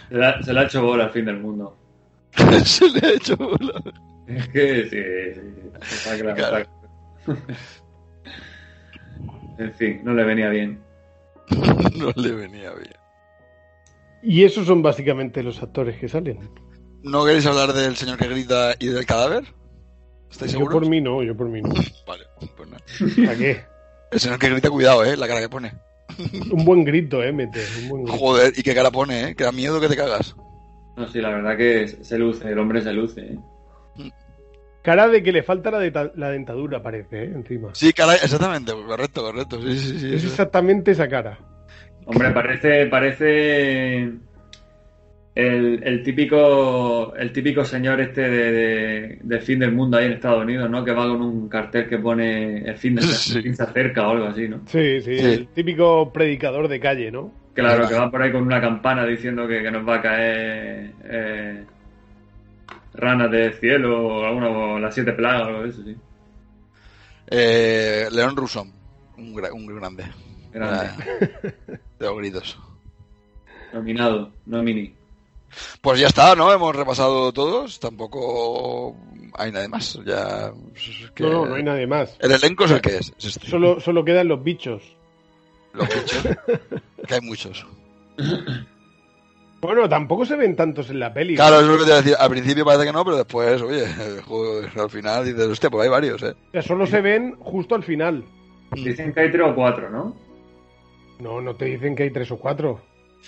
Speaker 2: Se le, se le ha hecho bola al fin del mundo.
Speaker 3: se le ha hecho bola.
Speaker 2: Es que sí, sí, sí. Está claro,
Speaker 3: Claro.
Speaker 2: está claro. En fin, no le venía bien.
Speaker 3: no le venía bien.
Speaker 1: Y esos son básicamente los actores que salen.
Speaker 3: ¿No queréis hablar del señor que grita y del cadáver? ¿Estáis
Speaker 1: Yo
Speaker 3: seguros?
Speaker 1: por mí no, yo por mí no.
Speaker 3: Vale, pues nada.
Speaker 1: ¿A qué?
Speaker 3: El señor que grita, cuidado, eh, la cara que pone.
Speaker 1: Un buen grito, eh, mete. Un buen grito.
Speaker 3: Joder, y qué cara pone, eh, que da miedo que te cagas.
Speaker 2: No, sí, la verdad que se luce, el hombre se luce. ¿eh?
Speaker 1: Cara de que le falta la, la dentadura, parece, eh, encima.
Speaker 3: Sí, cara, exactamente, correcto, correcto. Sí, sí, sí.
Speaker 1: Es exactamente esa cara.
Speaker 2: Hombre, parece, parece el, el típico el típico señor este de, de- del fin del mundo ahí en Estados Unidos, ¿no? Que va con un cartel que pone el fin, de,
Speaker 3: Sí.
Speaker 2: el fin se acerca o algo así, ¿no?
Speaker 1: Sí, sí,
Speaker 3: Sí.
Speaker 1: el típico predicador de calle, ¿no?
Speaker 2: Claro, que va por ahí con una campana diciendo que, que nos va a caer eh, ranas del cielo o alguna o las siete plagas o algo de eso, sí.
Speaker 3: Eh, León Rusón, un, gra- un grande.
Speaker 2: Grande.
Speaker 3: De los gritos.
Speaker 2: Nominado, nomini.
Speaker 3: Pues ya está, ¿no? Hemos repasado todos. Tampoco hay nada más. Ya. es que-
Speaker 1: No, no, no hay nadie más.
Speaker 3: El elenco es el que es. es este.
Speaker 1: Solo, solo quedan los bichos.
Speaker 3: Los bichos. que hay muchos.
Speaker 1: Bueno, tampoco se ven tantos en la peli.
Speaker 3: Claro,
Speaker 1: ¿no?
Speaker 3: eso es lo que te iba a decir. Al principio parece que no, pero después, oye, joder, al final dices, hostia, pues hay varios, ¿eh?
Speaker 1: O sea, solo se ven justo al final.
Speaker 2: Dicen que hay tres o cuatro, ¿no?
Speaker 1: No, no te dicen que hay tres o cuatro.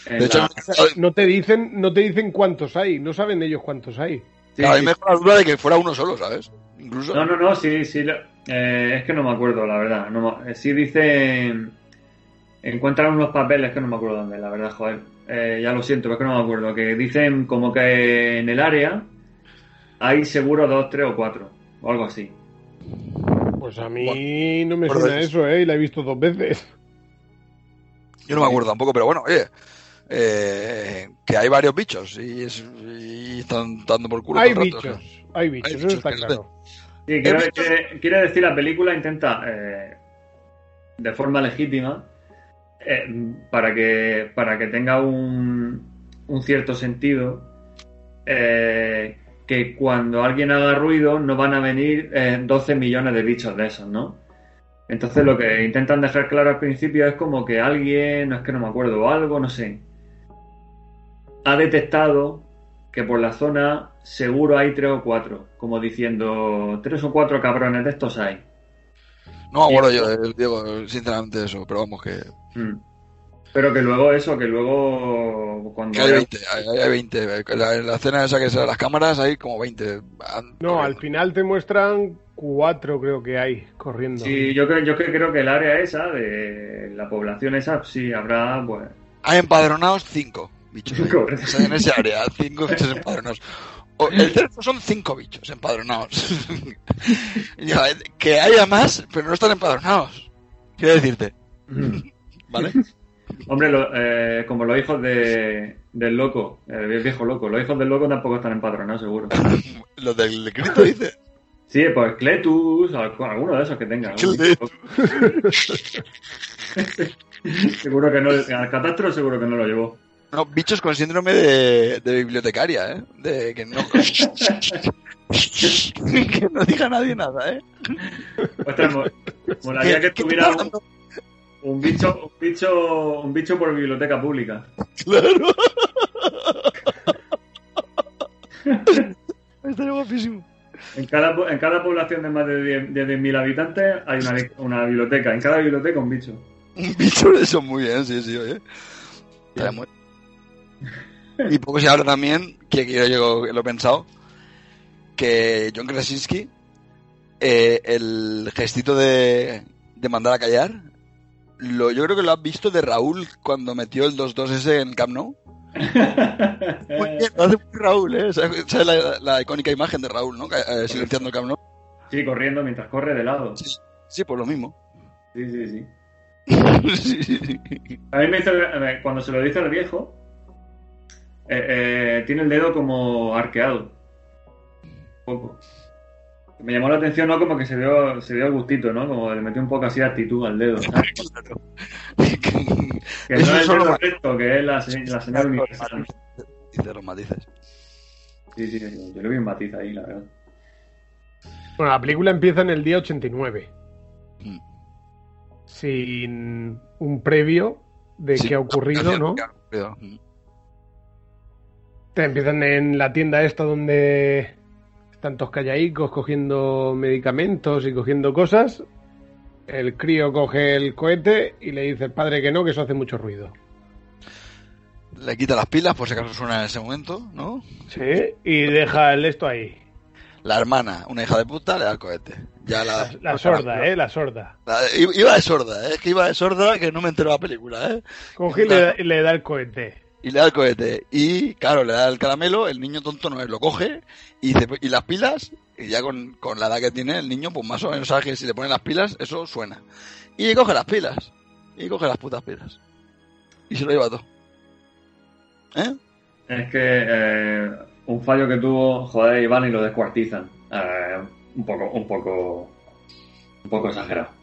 Speaker 2: En
Speaker 3: De hecho,
Speaker 2: la-
Speaker 1: No te dicen, no te dicen cuántos hay. No saben ellos cuántos hay.
Speaker 2: sí,
Speaker 3: a mí me la duda de que fuera uno solo, ¿sabes? Incluso.
Speaker 2: No, no, no, sí, sí. lo- eh, es que no me acuerdo, la verdad. No, eh, sí dice. Encuentran unos papeles que no me acuerdo dónde, la verdad, joder. Eh, ya lo siento, pero es que no me acuerdo. Que dicen como que en el área hay seguro dos, tres o cuatro. O algo así.
Speaker 1: Pues a mí no me suena eso, ¿eh? Y la he visto dos veces.
Speaker 3: Yo no me acuerdo tampoco, pero bueno, oye. eh, que hay varios bichos y, es- y están dando por culo.
Speaker 1: Hay
Speaker 3: rato,
Speaker 1: bichos, hay bichos,
Speaker 3: Hay
Speaker 1: eso
Speaker 3: bichos
Speaker 1: está
Speaker 3: que se
Speaker 1: claro.
Speaker 2: Sí, quiere, decir, la película intenta, eh, de forma legítima, eh, para, que, para que tenga un, un cierto sentido, eh, que cuando alguien haga ruido no van a venir eh, 12 millones de bichos de esos, ¿no? Entonces lo que intentan dejar claro al principio es como que alguien, no es que no me acuerdo, o algo, no sé, ha detectado que por la zona seguro hay tres o cuatro, como diciendo, tres o cuatro cabrones de estos hay.
Speaker 3: No me acuerdo yo, eh, digo, sinceramente eso, pero vamos que...
Speaker 2: Mm. Pero que luego eso, que luego cuando...
Speaker 3: Que hay 20, hay, hay 20. La, en la escena esa que es las cámaras hay como 20. Van
Speaker 1: No, al final te muestran cuatro, creo que hay, corriendo.
Speaker 2: Sí, yo, creo- yo que creo que el área esa, de la población esa, sí habrá, pues...
Speaker 3: Hay empadronados 5 bichos. ahí. Sea, en ese área, 5 bichos empadronados. O- el cerebro son 5 bichos empadronados. Ya, que haya más, pero no están empadronados. Quiero decirte. ¿Vale?
Speaker 2: Hombre, lo- eh, como los hijos de, del loco, el viejo loco, los hijos del loco tampoco están empadronados, seguro.
Speaker 3: Los del Cristo dice.
Speaker 2: Sí, pues Cletus, al- alguno de esos que tenga. algún
Speaker 3: Cletus.
Speaker 2: bicho. seguro que no, al catastro seguro que no lo llevó.
Speaker 3: No, bichos con síndrome de, de bibliotecaria, ¿eh? De que no. que no diga nadie nada, ¿eh?
Speaker 2: Ostras, mo- molaría que
Speaker 3: ¿Qué- qué
Speaker 2: tuviera un, un bicho, un bicho, un bicho por biblioteca pública.
Speaker 3: Claro. Estaría guapísimo.
Speaker 2: En cada, en cada población de más de 10 de 10.000 habitantes hay una, bi- una biblioteca. En cada biblioteca un bicho.
Speaker 3: Un bicho eso muy bien, sí, sí, oye. Y poco se habla también, que, que yo, yo lo he pensado, que John Krasinski, eh, el gestito de, de mandar a callar, lo, yo creo que lo has visto de Raúl cuando metió el 2-2 ese en Camp Nou. Muy bien, lo hace muy Raúl, ¿eh? Esa es la, la icónica imagen de Raúl, ¿no? Eh, silenciando el Nou.
Speaker 2: Sí, corriendo mientras corre de lado.
Speaker 3: Sí, sí, pues lo mismo.
Speaker 2: Sí, sí, sí.
Speaker 3: Sí, sí, sí.
Speaker 2: A mí me hizo, cuando se lo dice al viejo, eh, eh, tiene el dedo como arqueado. Un poco. Me llamó la atención, ¿no? Como que se dio, se dio el gustito, ¿no? Como le metió un poco así de actitud al dedo. ¿sabes? Que
Speaker 3: Eso
Speaker 2: no es el
Speaker 3: solo
Speaker 2: dedo
Speaker 3: ma-
Speaker 2: recto, que es la, la señal universal.
Speaker 3: Dice los matices.
Speaker 2: Sí, sí, sí, yo le vi un matiz ahí, la verdad.
Speaker 1: Bueno, la película empieza en el día 89.
Speaker 3: Mm.
Speaker 1: Sin un previo de
Speaker 3: Sí,
Speaker 1: qué ha ocurrido, ¿no?
Speaker 3: ¿Qué ha ocurrido? Mm.
Speaker 1: Te empiezan en la tienda esta donde están todos calladicos cogiendo medicamentos y cogiendo cosas. El crío coge el cohete y le dice al padre que no, que eso hace mucho ruido.
Speaker 3: Le quita las pilas por si acaso suena en ese momento, ¿no?
Speaker 1: Sí, y deja el esto ahí.
Speaker 3: La hermana, una hija de puta, le da el cohete. Ya la,
Speaker 1: La, la sorda, ¿eh? La sorda.
Speaker 3: iba de sorda, ¿eh? Es que iba de sorda que no me entero de la película, ¿eh?
Speaker 1: Coge y le, le da el cohete.
Speaker 3: Y le da el cohete. Y, claro, le da el caramelo, el niño tonto no es, lo coge y, dice, ¿y las pilas? Y ya con, con la edad que tiene el niño, pues más o menos sabe que si le ponen las pilas, eso suena. Y coge las pilas. Y coge las putas pilas. Y se lo lleva todo. ¿Eh?
Speaker 2: Es que eh, un fallo que tuvo, joder, Iván y lo descuartizan. Eh, un poco, un poco, un poco exagerado.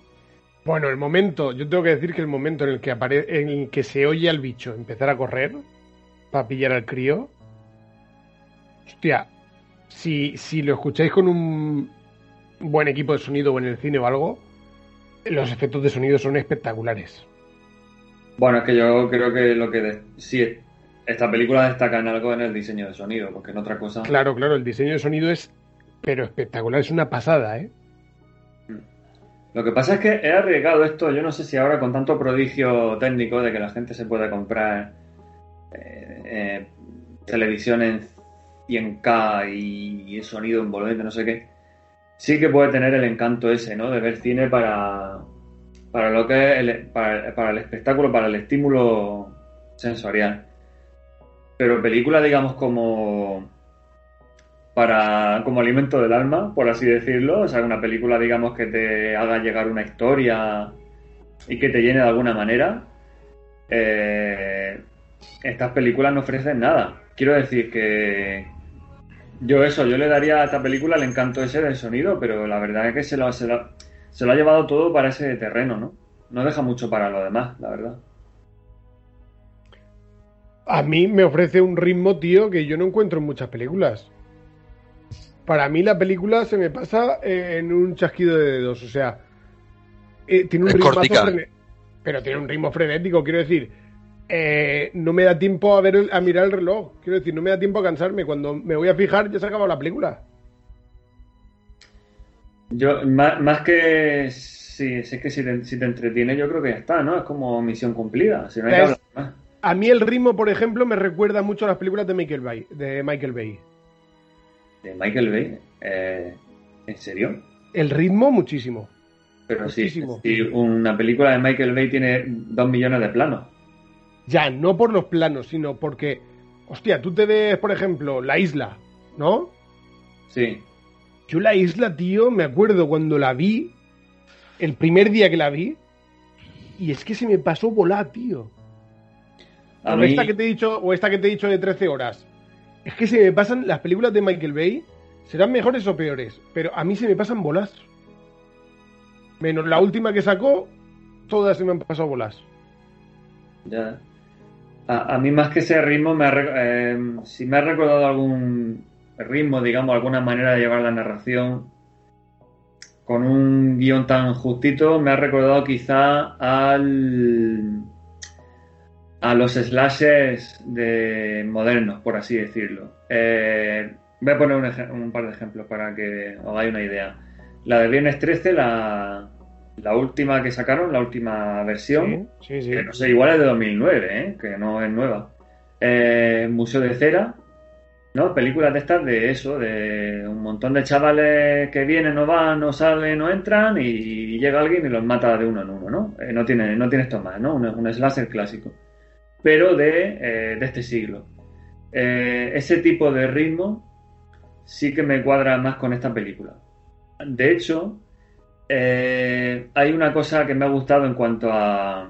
Speaker 1: Bueno, el momento, yo tengo que decir que el momento en el que aparece, en el que se oye al bicho empezar a correr para pillar al crío, hostia, si, si lo escucháis con un buen equipo de sonido o en el cine o algo, los efectos de sonido son espectaculares.
Speaker 2: Bueno, es que yo creo que lo que de- sí esta película destaca en algo en el diseño de sonido, porque en otra cosa.
Speaker 1: Claro, claro, el diseño de sonido es, pero espectacular, es una pasada, ¿eh?
Speaker 2: Lo que pasa es que he arriesgado esto, yo no sé si ahora con tanto prodigio técnico de que la gente se puede comprar eh, eh, televisión en 100K y, y sonido envolvente, no sé qué, sí que puede tener el encanto ese, ¿no? De ver cine para, para lo que es el, para el espectáculo, para el estímulo sensorial. Pero película, digamos, como para como alimento del alma, por así decirlo, o sea, una película, digamos, que te haga llegar una historia y que te llene de alguna manera, eh, estas películas no ofrecen nada. Quiero decir que yo eso, yo le daría a esta película el encanto ese del sonido, pero la verdad es que se lo, ha llevado todo para ese terreno, ¿no? No deja mucho para lo demás, la verdad.
Speaker 1: A mí me ofrece un ritmo, tío, que yo no encuentro en muchas películas. Para mí la película se me pasa en un chasquido de dedos. O sea, eh, tiene un ritmo pero tiene un ritmo frenético, quiero decir. Eh, no me da tiempo a ver a mirar el reloj. Quiero decir, no me da tiempo a cansarme. Cuando me voy a fijar, ya se ha acabado la película.
Speaker 2: Yo, más, que si, es que si te, entretiene, yo creo que ya está, ¿no? Es como misión cumplida. Si no hay
Speaker 1: A mí el ritmo, por ejemplo, me recuerda mucho a las películas de Michael Bay. De Michael Bay.
Speaker 2: ¿De Michael Bay? Eh, ¿En serio?
Speaker 1: El ritmo, muchísimo.
Speaker 2: Pero sí, si una película de Michael Bay tiene dos millones de planos.
Speaker 1: Ya, no por los planos, sino porque, hostia, tú te ves, por ejemplo, La Isla, ¿no?
Speaker 2: Sí.
Speaker 1: Yo La Isla, tío, me acuerdo cuando la vi, el primer día que la vi, y es que se me pasó volar, tío. o, esta que te he dicho, o esta que te he dicho de 13 horas. Es que se me pasan las películas de Michael Bay, serán mejores o peores, pero a mí se me pasan bolas. Menos la última que sacó, todas se me han pasado bolas.
Speaker 2: Ya. A, mí más que ese ritmo, me eh, si me ha recordado algún ritmo, digamos, alguna manera de llevar la narración con un guion tan justito, me ha recordado quizá al a los slashes de modernos, por así decirlo. Eh, voy a poner un, un, par de ejemplos para que os hagáis una idea. La de Viernes 13, la, la última que sacaron, la última versión, que no sé, igual es de 2009, ¿eh? que no es nueva. Eh, Museo de Cera, ¿no? Películas de estas de eso, de un montón de chavales que vienen, no van, no salen, no entran y llega alguien y los mata de uno en uno, ¿no? Eh, no, tiene, no tiene esto más, ¿no? Un, un slasher clásico, pero de, de este siglo. ese tipo de ritmo sí que me cuadra más con esta película. De hecho, eh, hay una cosa que me ha gustado en cuanto a.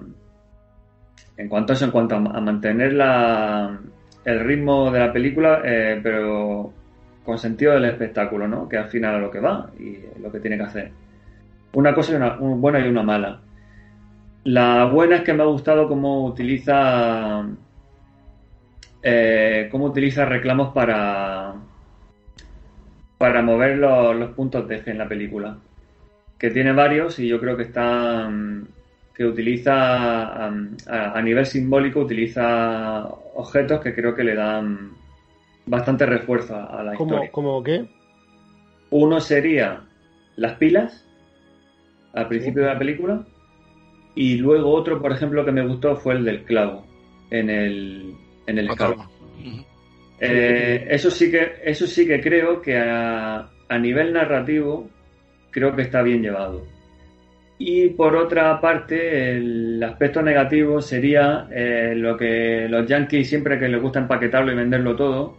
Speaker 2: En cuanto a eso, en cuanto a, mantener la, el ritmo de la película, eh, pero con sentido del espectáculo, ¿no? Que al final es lo que va y lo que tiene que hacer. Una cosa y una, buena y una mala. La buena es que me ha gustado cómo utiliza. Eh, cómo utiliza reclamos para para mover los, puntos de eje en la película. Que tiene varios y yo creo que está. Mm, que utiliza. A, nivel simbólico, utiliza objetos que creo que le dan bastante refuerzo a la historia.
Speaker 1: ¿Cómo qué?
Speaker 2: Uno sería las pilas al principio de la película. Y luego otro, por ejemplo, que me gustó fue el del clavo en el, en el eh, eso sí que eso sí que creo que a, nivel narrativo creo que está bien llevado. Y por otra parte, el aspecto negativo sería eh, lo que los yankees siempre que les gusta empaquetarlo y venderlo todo,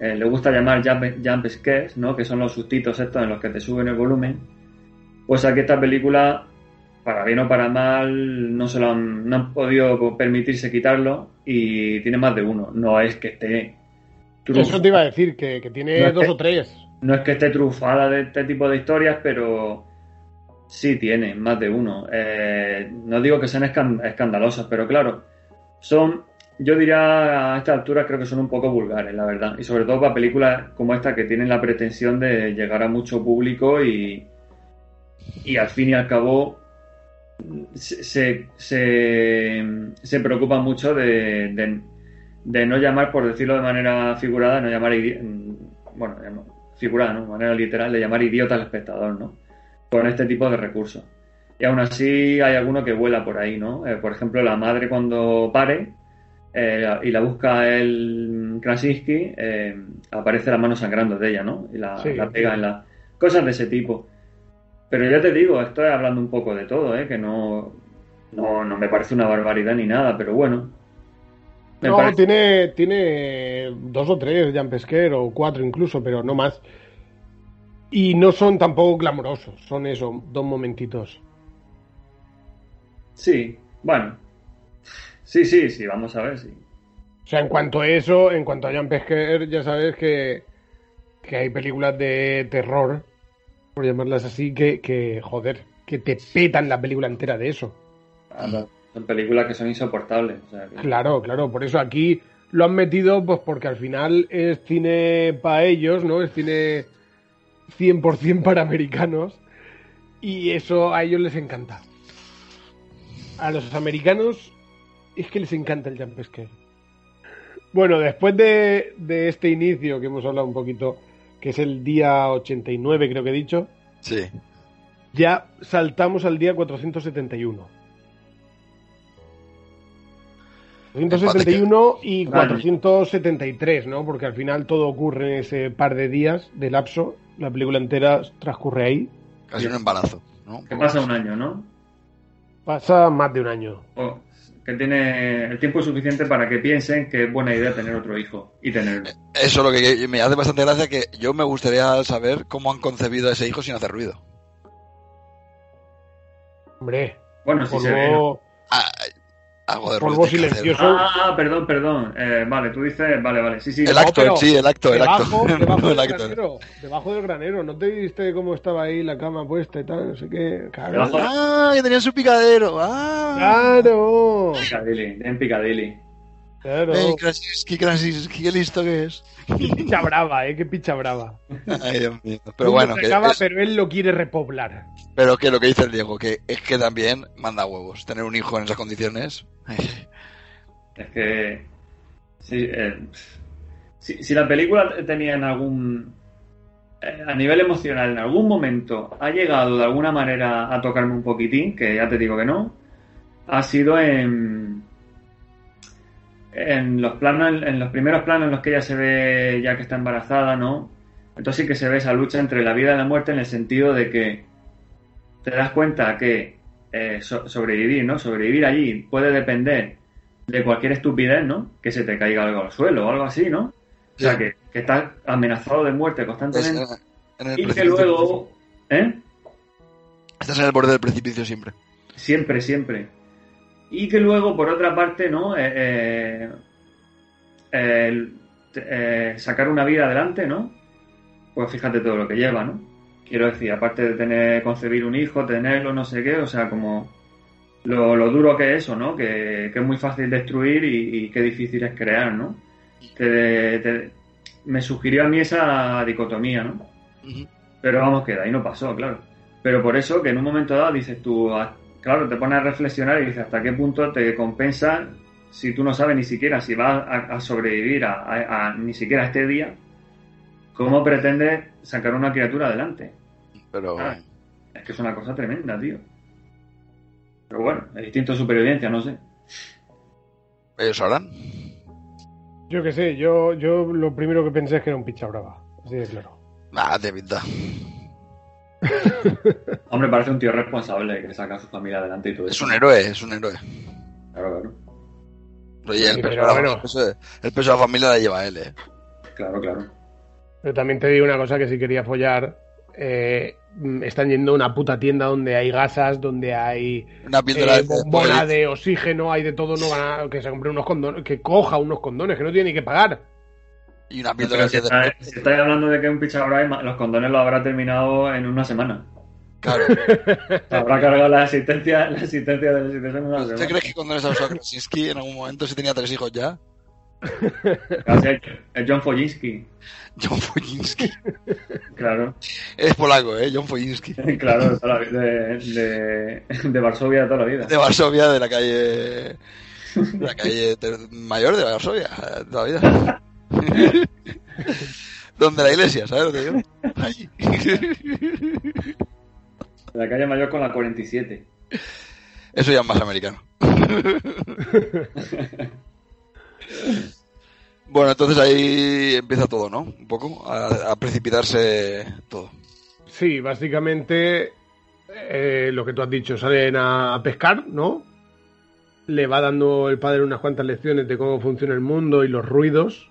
Speaker 2: eh, les gusta llamar jump, scares, ¿no? que son los sustitos estos en los que te suben el volumen. Pues aquí esta película, para bien o para mal, no se lo han, no han podido permitirse quitarlo y tiene más de uno. No es que esté
Speaker 1: eso te iba a decir, que, tiene dos o tres.
Speaker 2: No es que esté trufada de este tipo de historias, pero sí tiene más de uno. Eh, no digo que sean escandalosas, pero claro, son, yo diría a esta altura creo que son un poco vulgares, la verdad. Y sobre todo para películas como esta que tienen la pretensión de llegar a mucho público y, y al fin y al cabo se, se, se preocupa mucho de de no llamar, por decirlo de manera figurada, no llamar, mm, bueno, figurada, ¿no? De manera literal, de llamar idiota al espectador, ¿no? Con este tipo de recursos. Y aún así hay alguno que vuela por ahí, ¿no? Eh, por ejemplo, la madre cuando pare eh, y la busca el Krasinski, eh, aparece la mano sangrando de ella, ¿no? Y la, pega en la... Cosas de ese tipo. Pero ya te digo, estoy hablando un poco de todo, ¿eh? Que no, no, no me parece una barbaridad ni nada, pero bueno,
Speaker 1: no, tiene, tiene dos o tres Jan Pesquer o cuatro incluso, pero no más. Y no son tampoco clamorosos, son eso, dos momentitos.
Speaker 2: Sí, bueno. Sí, sí, sí, vamos a ver, sí.
Speaker 1: O sea, en cuanto a eso, en cuanto a Jan Pesquer, ya sabes que, que hay películas de terror, por llamarlas así, que, que, joder, que te petan la película entera de eso.
Speaker 2: Son películas que son insoportables.
Speaker 1: Claro, claro, por eso aquí lo han metido, pues porque al final es cine para ellos, ¿no? Es cine 100% para americanos y eso a ellos les encanta. A los americanos es que les encanta el jump scare. Bueno, después de, de este inicio que hemos hablado un poquito, que es el día 89 creo que he dicho,
Speaker 3: Sí.
Speaker 1: ya saltamos al día 471. 471 y
Speaker 2: Vale.
Speaker 1: 473, ¿no? Porque al final todo ocurre en ese par de días de lapso. La película entera transcurre ahí.
Speaker 3: Casi un embarazo, ¿no?
Speaker 2: Que pasa un año, ¿no?
Speaker 1: Pasa más de un año.
Speaker 2: O que tiene el tiempo suficiente para que piensen que es buena idea tener otro hijo y tenerlo.
Speaker 3: Eso es lo que me hace bastante gracia que yo me gustaría saber cómo han concebido a ese hijo sin hacer ruido.
Speaker 1: Hombre,
Speaker 2: Bueno, sí se ve. ¿no?
Speaker 1: polvo,
Speaker 3: Ah, algo de
Speaker 1: polvo silencioso.
Speaker 2: Ah, perdón, perdón. Eh, vale, tú dices, vale, vale. Sí, sí.
Speaker 3: El acto, sí, el acto, el acto.
Speaker 1: Debajo, debajo
Speaker 3: No, el
Speaker 1: del
Speaker 3: acto.
Speaker 1: granero, debajo del granero. ¿No te viste cómo estaba ahí la cama puesta y tal? No sé qué. Claro.
Speaker 2: Debajo-
Speaker 3: Ah, que tenía su picadero. Ah.
Speaker 1: Claro.
Speaker 2: Piccadilly, en Piccadilly.
Speaker 1: Claro.
Speaker 3: Krasinski, Krasinski, qué listo que es.
Speaker 1: Qué picha brava, eh, qué picha brava.
Speaker 3: Ay, Dios mío. Pero
Speaker 1: el
Speaker 3: bueno,
Speaker 1: mundo
Speaker 3: que
Speaker 1: se acaba,
Speaker 3: es-
Speaker 1: pero él lo quiere repoblar.
Speaker 3: pero que lo que dice el Diego, que es que también manda huevos. Tener un hijo en esas condiciones.
Speaker 2: Es que. Sí, eh, si, si la película tenía en algún. eh, a nivel emocional, en algún momento ha llegado de alguna manera a tocarme un poquitín, que ya te digo que no, ha sido en. En los planos, en los primeros planos en los que ella se ve ya que está embarazada, ¿no? Entonces sí que se ve esa lucha entre la vida y la muerte en el sentido de que te das cuenta que eh, so- sobrevivir, ¿no? Sobrevivir allí puede depender de cualquier estupidez, ¿no? Que se te caiga algo al suelo o algo así, ¿no? O sea,
Speaker 3: Sí.
Speaker 2: que, que estás amenazado de muerte constantemente.
Speaker 3: en, en el
Speaker 2: Y que luego... ¿Eh?
Speaker 3: Estás en el borde del precipicio siempre.
Speaker 2: Siempre, siempre. Y que luego, por otra parte, ¿no? Eh, eh, eh, sacar una vida adelante, ¿no? Pues fíjate todo lo que lleva, ¿no? Quiero decir, aparte de tener, concebir un hijo, tenerlo, no sé qué, o sea, como lo, lo duro que es eso, ¿no? Que, que es muy fácil destruir y, y qué difícil es crear, ¿no? Te- te- me sugirió a mí esa dicotomía, ¿no? Pero vamos, que de ahí no pasó, claro. Pero por eso que en un momento dado dices tú, ah, claro, te pones a reflexionar y dices hasta qué punto te compensa si tú no sabes ni siquiera si vas a, a sobrevivir a, a- a- ni siquiera a este día, ¿cómo pretendes sacar una criatura adelante?
Speaker 3: Pero
Speaker 2: Ah. Es que es una cosa tremenda, tío. Pero bueno, el instinto de supervivencia, no sé.
Speaker 3: ellos sabrán.
Speaker 1: Yo qué sé, yo, yo lo primero que pensé es que era un picha brava. Así de claro.
Speaker 3: Ah, de pinta.
Speaker 2: Hombre, parece un tío responsable que saca a su familia adelante y todo
Speaker 3: Es
Speaker 2: eso.
Speaker 3: un héroe, es un héroe.
Speaker 2: Claro, claro.
Speaker 3: Oye, el,
Speaker 1: Sí,
Speaker 3: peso
Speaker 1: pero
Speaker 3: de la,
Speaker 1: bueno.
Speaker 3: el peso de- el peso de la familia la lleva él, eh.
Speaker 2: Claro, claro.
Speaker 1: Pero también te digo una cosa que si quería follar, eh, mm, están yendo a una puta tienda donde hay gasas, donde hay
Speaker 3: Una
Speaker 1: eh,
Speaker 3: de
Speaker 1: oxígeno, hay de todo, no van a- que se compre unos condones, que coja unos condones, que no tiene ni que pagar.
Speaker 3: Y una píldora
Speaker 2: si,
Speaker 3: de
Speaker 2: está- si estáis hablando de que un pichabra los condones lo habrá terminado en una semana.
Speaker 3: Claro.
Speaker 2: Habrá cargado la asistencia, la asistencia de la asistencia en una
Speaker 3: ¿Usted
Speaker 2: semana.
Speaker 3: crees que cuando les ha usado Krasinski en algún momento si tenía tres hijos ya?
Speaker 2: El- el John Fojinsky.
Speaker 3: John Foyinski.
Speaker 2: Claro,
Speaker 3: Es polaco, ¿eh? John Foyinski.
Speaker 2: claro, de, toda la vida- de, de, de Varsovia toda la vida.
Speaker 3: De Varsovia, de la calle... De la calle mayor de Varsovia, toda la vida. Donde la iglesia, ¿sabes lo que digo? Allí.
Speaker 2: La calle mayor con la 47.
Speaker 3: Eso ya es más americano. Bueno, entonces ahí empieza todo, ¿no? Un poco a, a precipitarse todo.
Speaker 1: Sí, básicamente eh, lo que tú has dicho, salen a pescar, ¿no? Le va dando el padre unas cuantas lecciones de cómo funciona el mundo y los ruidos.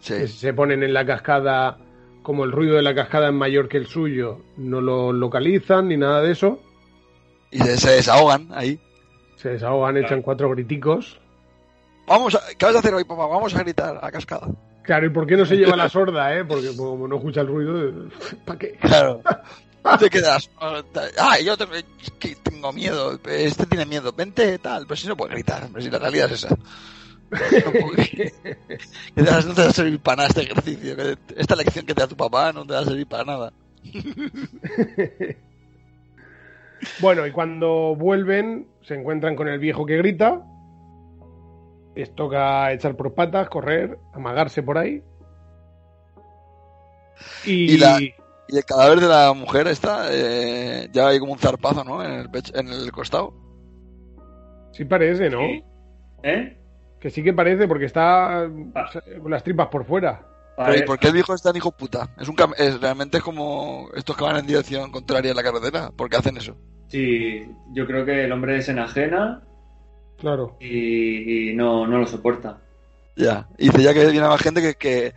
Speaker 3: Sí.
Speaker 1: se ponen en la cascada, como el ruido de la cascada es mayor que el suyo, no lo localizan ni nada de eso.
Speaker 3: Y se, se desahogan ahí.
Speaker 1: Se desahogan, echan cuatro griticos.
Speaker 3: Vamos a, ¿Qué vas a hacer hoy, papá? Vamos a gritar a la cascada.
Speaker 1: Claro, ¿y por qué no se lleva la sorda, eh? Porque como no escucha el ruido, ¿para qué?
Speaker 3: Claro. Te quedas. Ah, yo tengo miedo. Este tiene miedo. Vente, tal. Pero si no puede gritar. Pero si la realidad es esa. Que te vas- no te va a servir para nada este ejercicio. que- Esta lección que te da tu papá no te va a servir para nada.
Speaker 1: bueno, y cuando vuelven, se encuentran con el viejo que grita. Les toca echar por patas, correr, amagarse por ahí. Y,
Speaker 3: Y la- Y el cadáver de la mujer está, eh, ya hay como un zarpazo, ¿no? En el, pecho- en el costado.
Speaker 1: sí parece, ¿no?
Speaker 2: ¿Eh?
Speaker 1: Que sí que parece porque está
Speaker 2: Ah.
Speaker 1: con las tripas por fuera.
Speaker 3: Pero ¿y por qué el viejo es tan hijo puta? Es un cam- es, realmente es como estos que van en dirección contraria en la carretera. ¿Por qué hacen eso?
Speaker 2: Sí, yo creo que el hombre se enajena
Speaker 1: Claro.
Speaker 2: y, y no, no lo soporta.
Speaker 3: Ya. Y dice ya que viene más gente que, que,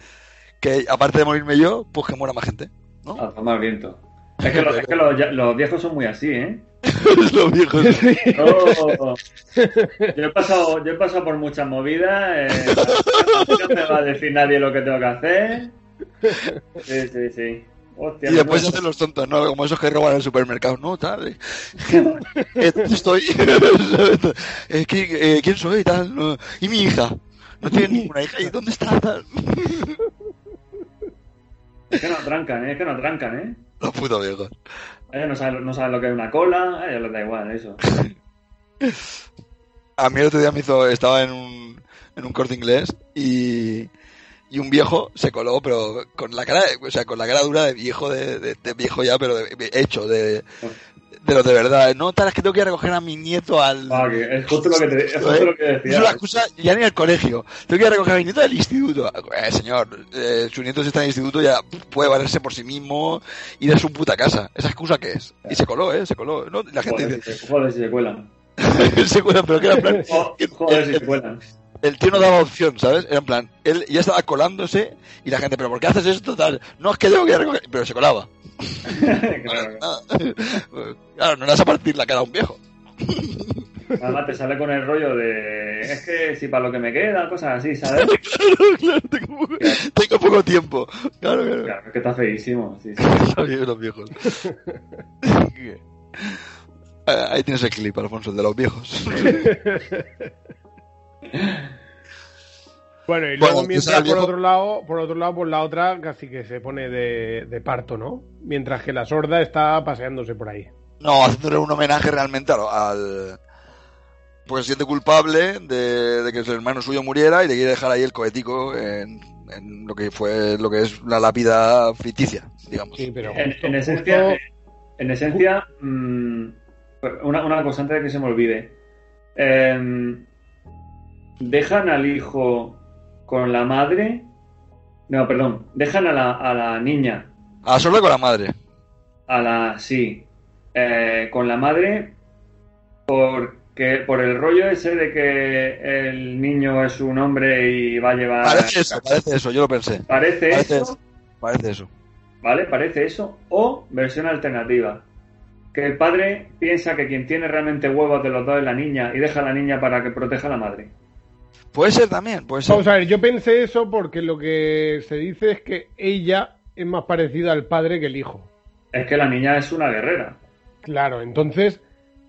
Speaker 3: que aparte de morirme yo, pues que muera más gente. ¿No?
Speaker 2: A tomar viento. Es que, los, es que los, ya- los viejos son muy así, ¿eh?
Speaker 3: Viejos.
Speaker 2: Yo, yo he pasado, yo he pasado por muchas movidas. eh, no me va a decir nadie lo que tengo que hacer. Sí, sí, sí. Hostia,
Speaker 3: Y después hacen los tontos, ¿no? Como esos que roban el supermercado. No, tal. eh. ¿dónde estoy? Eh, ¿quién, eh, ¿Quién soy? Tal. no. ¿Y mi hija? No tiene ninguna hija. ¿Y dónde está? Tal.
Speaker 2: Es que no trancan, ¿eh? Es que no trancan, ¿eh?
Speaker 3: Los putos viejos.
Speaker 2: Ellos no saben, no saben lo que es una cola, a ellos les da igual eso.
Speaker 3: A mí el otro día me hizo, estaba en un, en un corte inglés y, y un viejo se coló, pero con la cara, o sea, con la cara dura de viejo, de, de- de viejo ya, pero de- hecho, de, de los de verdad. No, tal, es que tengo que ir a recoger a mi nieto al...
Speaker 2: Ah, que es justo lo que, te, es justo lo que
Speaker 3: Es
Speaker 2: decía.
Speaker 3: una excusa ya ni al colegio. Tengo que ir a recoger a mi nieto del instituto. Eh, señor, eh, su nieto si está en el instituto ya puede valerse por sí mismo y de su puta casa. ¿Esa excusa qué es? Y se coló, ¿eh? Se coló. ¿no? La gente
Speaker 2: Joder,
Speaker 3: dice,
Speaker 2: si se, joder, si se cuelan.
Speaker 3: se cuela, pero que era plan...
Speaker 2: Jo- Joder, si se cuelan.
Speaker 3: El tío no daba opción, ¿sabes? Era en plan, él ya estaba colándose y la gente, ¿pero por qué haces esto? Tal, no es que tengo que recoger, pero se colaba.
Speaker 2: Claro.
Speaker 3: Claro, no le vas a partir la cara a un viejo.
Speaker 2: Además te sale con el rollo de... Es que si para lo que me queda, cosas así, ¿sabes?
Speaker 3: Claro, claro, tengo, poco- tengo poco tiempo. Claro, claro.
Speaker 2: Claro, es que está feísimo. Sí, sí.
Speaker 3: Los viejos, Ahí tienes el clip, Alfonso, el de los viejos.
Speaker 1: Bueno, y luego mientras por otro lado, por otro lado, por la otra casi que se pone de, de parto, ¿no? Mientras que la sorda está paseándose por ahí.
Speaker 3: No, haciéndole un homenaje realmente al... al- Porque se siente culpable de, de que su hermano suyo muriera y le quiere dejar ahí el cohetico en, en lo que fue lo que es la lápida ficticia, digamos.
Speaker 1: Sí, pero
Speaker 2: En,
Speaker 1: justo-
Speaker 2: en esencia,
Speaker 1: justo-
Speaker 2: en esencia mm, una, una cosa antes de que se me olvide. Em, dejan al hijo con la madre. No, perdón. Dejan a la, a la niña,
Speaker 3: A sola con la madre.
Speaker 2: a la. Sí. eh, con la madre porque por el rollo ese de que el niño es un hombre y va a llevar.
Speaker 3: Parece eso, parece eso, yo lo pensé.
Speaker 2: Parece
Speaker 3: Parece
Speaker 2: eso.
Speaker 3: eso. Parece eso.
Speaker 2: ¿Vale? Parece eso. O versión alternativa. Que el padre piensa que quien tiene realmente huevos de los dos es la niña y deja a la niña para que proteja a la madre.
Speaker 3: Puede ser también, puede ser.
Speaker 1: Vamos a ver, yo pensé eso porque lo que se dice es que ella es más parecida al padre que el hijo.
Speaker 2: Es que la niña es una guerrera.
Speaker 1: Claro, entonces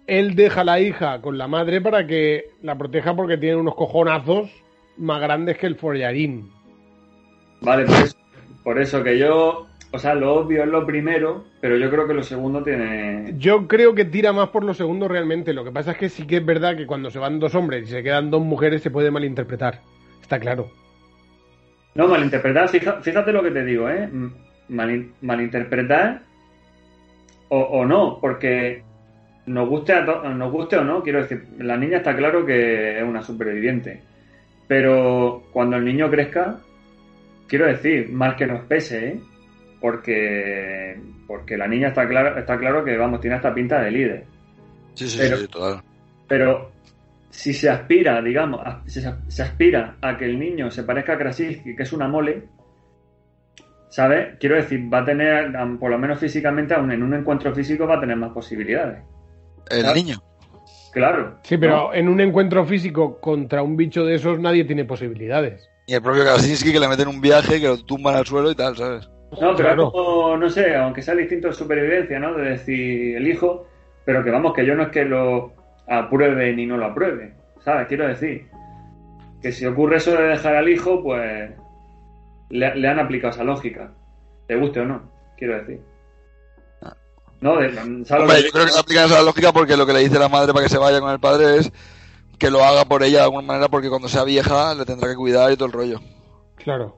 Speaker 1: él deja a la hija con la madre para que la proteja porque tiene unos cojonazos más grandes que el follarín.
Speaker 2: Vale, por eso, por eso que yo. O sea, lo obvio es lo primero, pero yo creo que lo segundo tiene.
Speaker 1: Yo creo que tira más por lo segundo realmente. Lo que pasa es que sí que es verdad que cuando se van dos hombres y se quedan dos mujeres se puede malinterpretar. Está claro.
Speaker 2: No, malinterpretar, fíjate lo que te digo, ¿eh? Malinterpretar o, o no, porque nos guste, a to- nos guste o no, quiero decir, la niña está claro que es una superviviente, pero cuando el niño crezca, quiero decir, mal que nos pese, ¿eh? Porque, porque la niña está claro, está claro que, vamos, tiene esta pinta de líder.
Speaker 3: Sí, sí,
Speaker 2: pero-
Speaker 3: sí, total.
Speaker 2: Pero si se aspira, digamos, a- si se, se aspira a que el niño se parezca a Krasinski, que es una mole, ¿sabes? Quiero decir, va a tener, por lo menos físicamente, aún en un encuentro físico, va a tener más posibilidades.
Speaker 3: El niño.
Speaker 2: Claro.
Speaker 1: Sí, pero
Speaker 2: ¿no?
Speaker 1: en un encuentro físico contra un bicho de esos nadie tiene posibilidades.
Speaker 3: Y el propio Krasinski que le meten un viaje, que lo tumban al suelo y tal, ¿sabes?
Speaker 2: No, pero
Speaker 1: Claro.
Speaker 2: es como, no sé, aunque sea el instinto de supervivencia, ¿no? De decir el hijo, pero que vamos, que yo no es que lo apruebe ni no lo apruebe, ¿sabes? Quiero decir que si ocurre eso de dejar al hijo, pues le, le han aplicado esa lógica, te guste o no, quiero decir. No, de, ¿sabes
Speaker 3: Hombre, yo creo que aplican esa lógica porque lo que le dice la madre para que se vaya con el padre es que lo haga por ella de alguna manera porque cuando sea vieja le tendrá que cuidar y todo el rollo.
Speaker 1: Claro.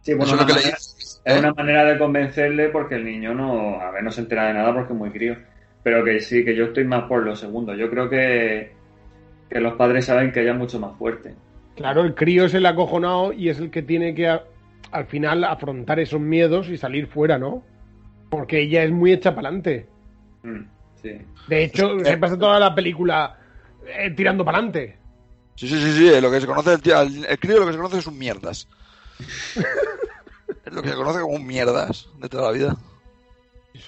Speaker 2: Sí, bueno,
Speaker 3: Eso es lo que le dice.
Speaker 2: Es
Speaker 3: ¿eh?
Speaker 2: una manera de convencerle porque el niño no, a ver, no se entera de nada porque es muy crío. Pero que sí, que yo estoy más por lo segundo. Yo creo que, que los padres saben que ella es mucho más fuerte.
Speaker 1: Claro, el crío es el acojonado y es el que tiene que a- al final afrontar esos miedos y salir fuera, ¿no? Porque ella es muy hecha para adelante.
Speaker 2: Mm, sí.
Speaker 1: De hecho, se pasa toda la película eh, tirando para adelante.
Speaker 3: Sí, sí, sí, sí, lo que se conoce, el, tío- el, el crío lo que se conoce es un mierdas. lo que se conoce como un mierdas de toda la vida.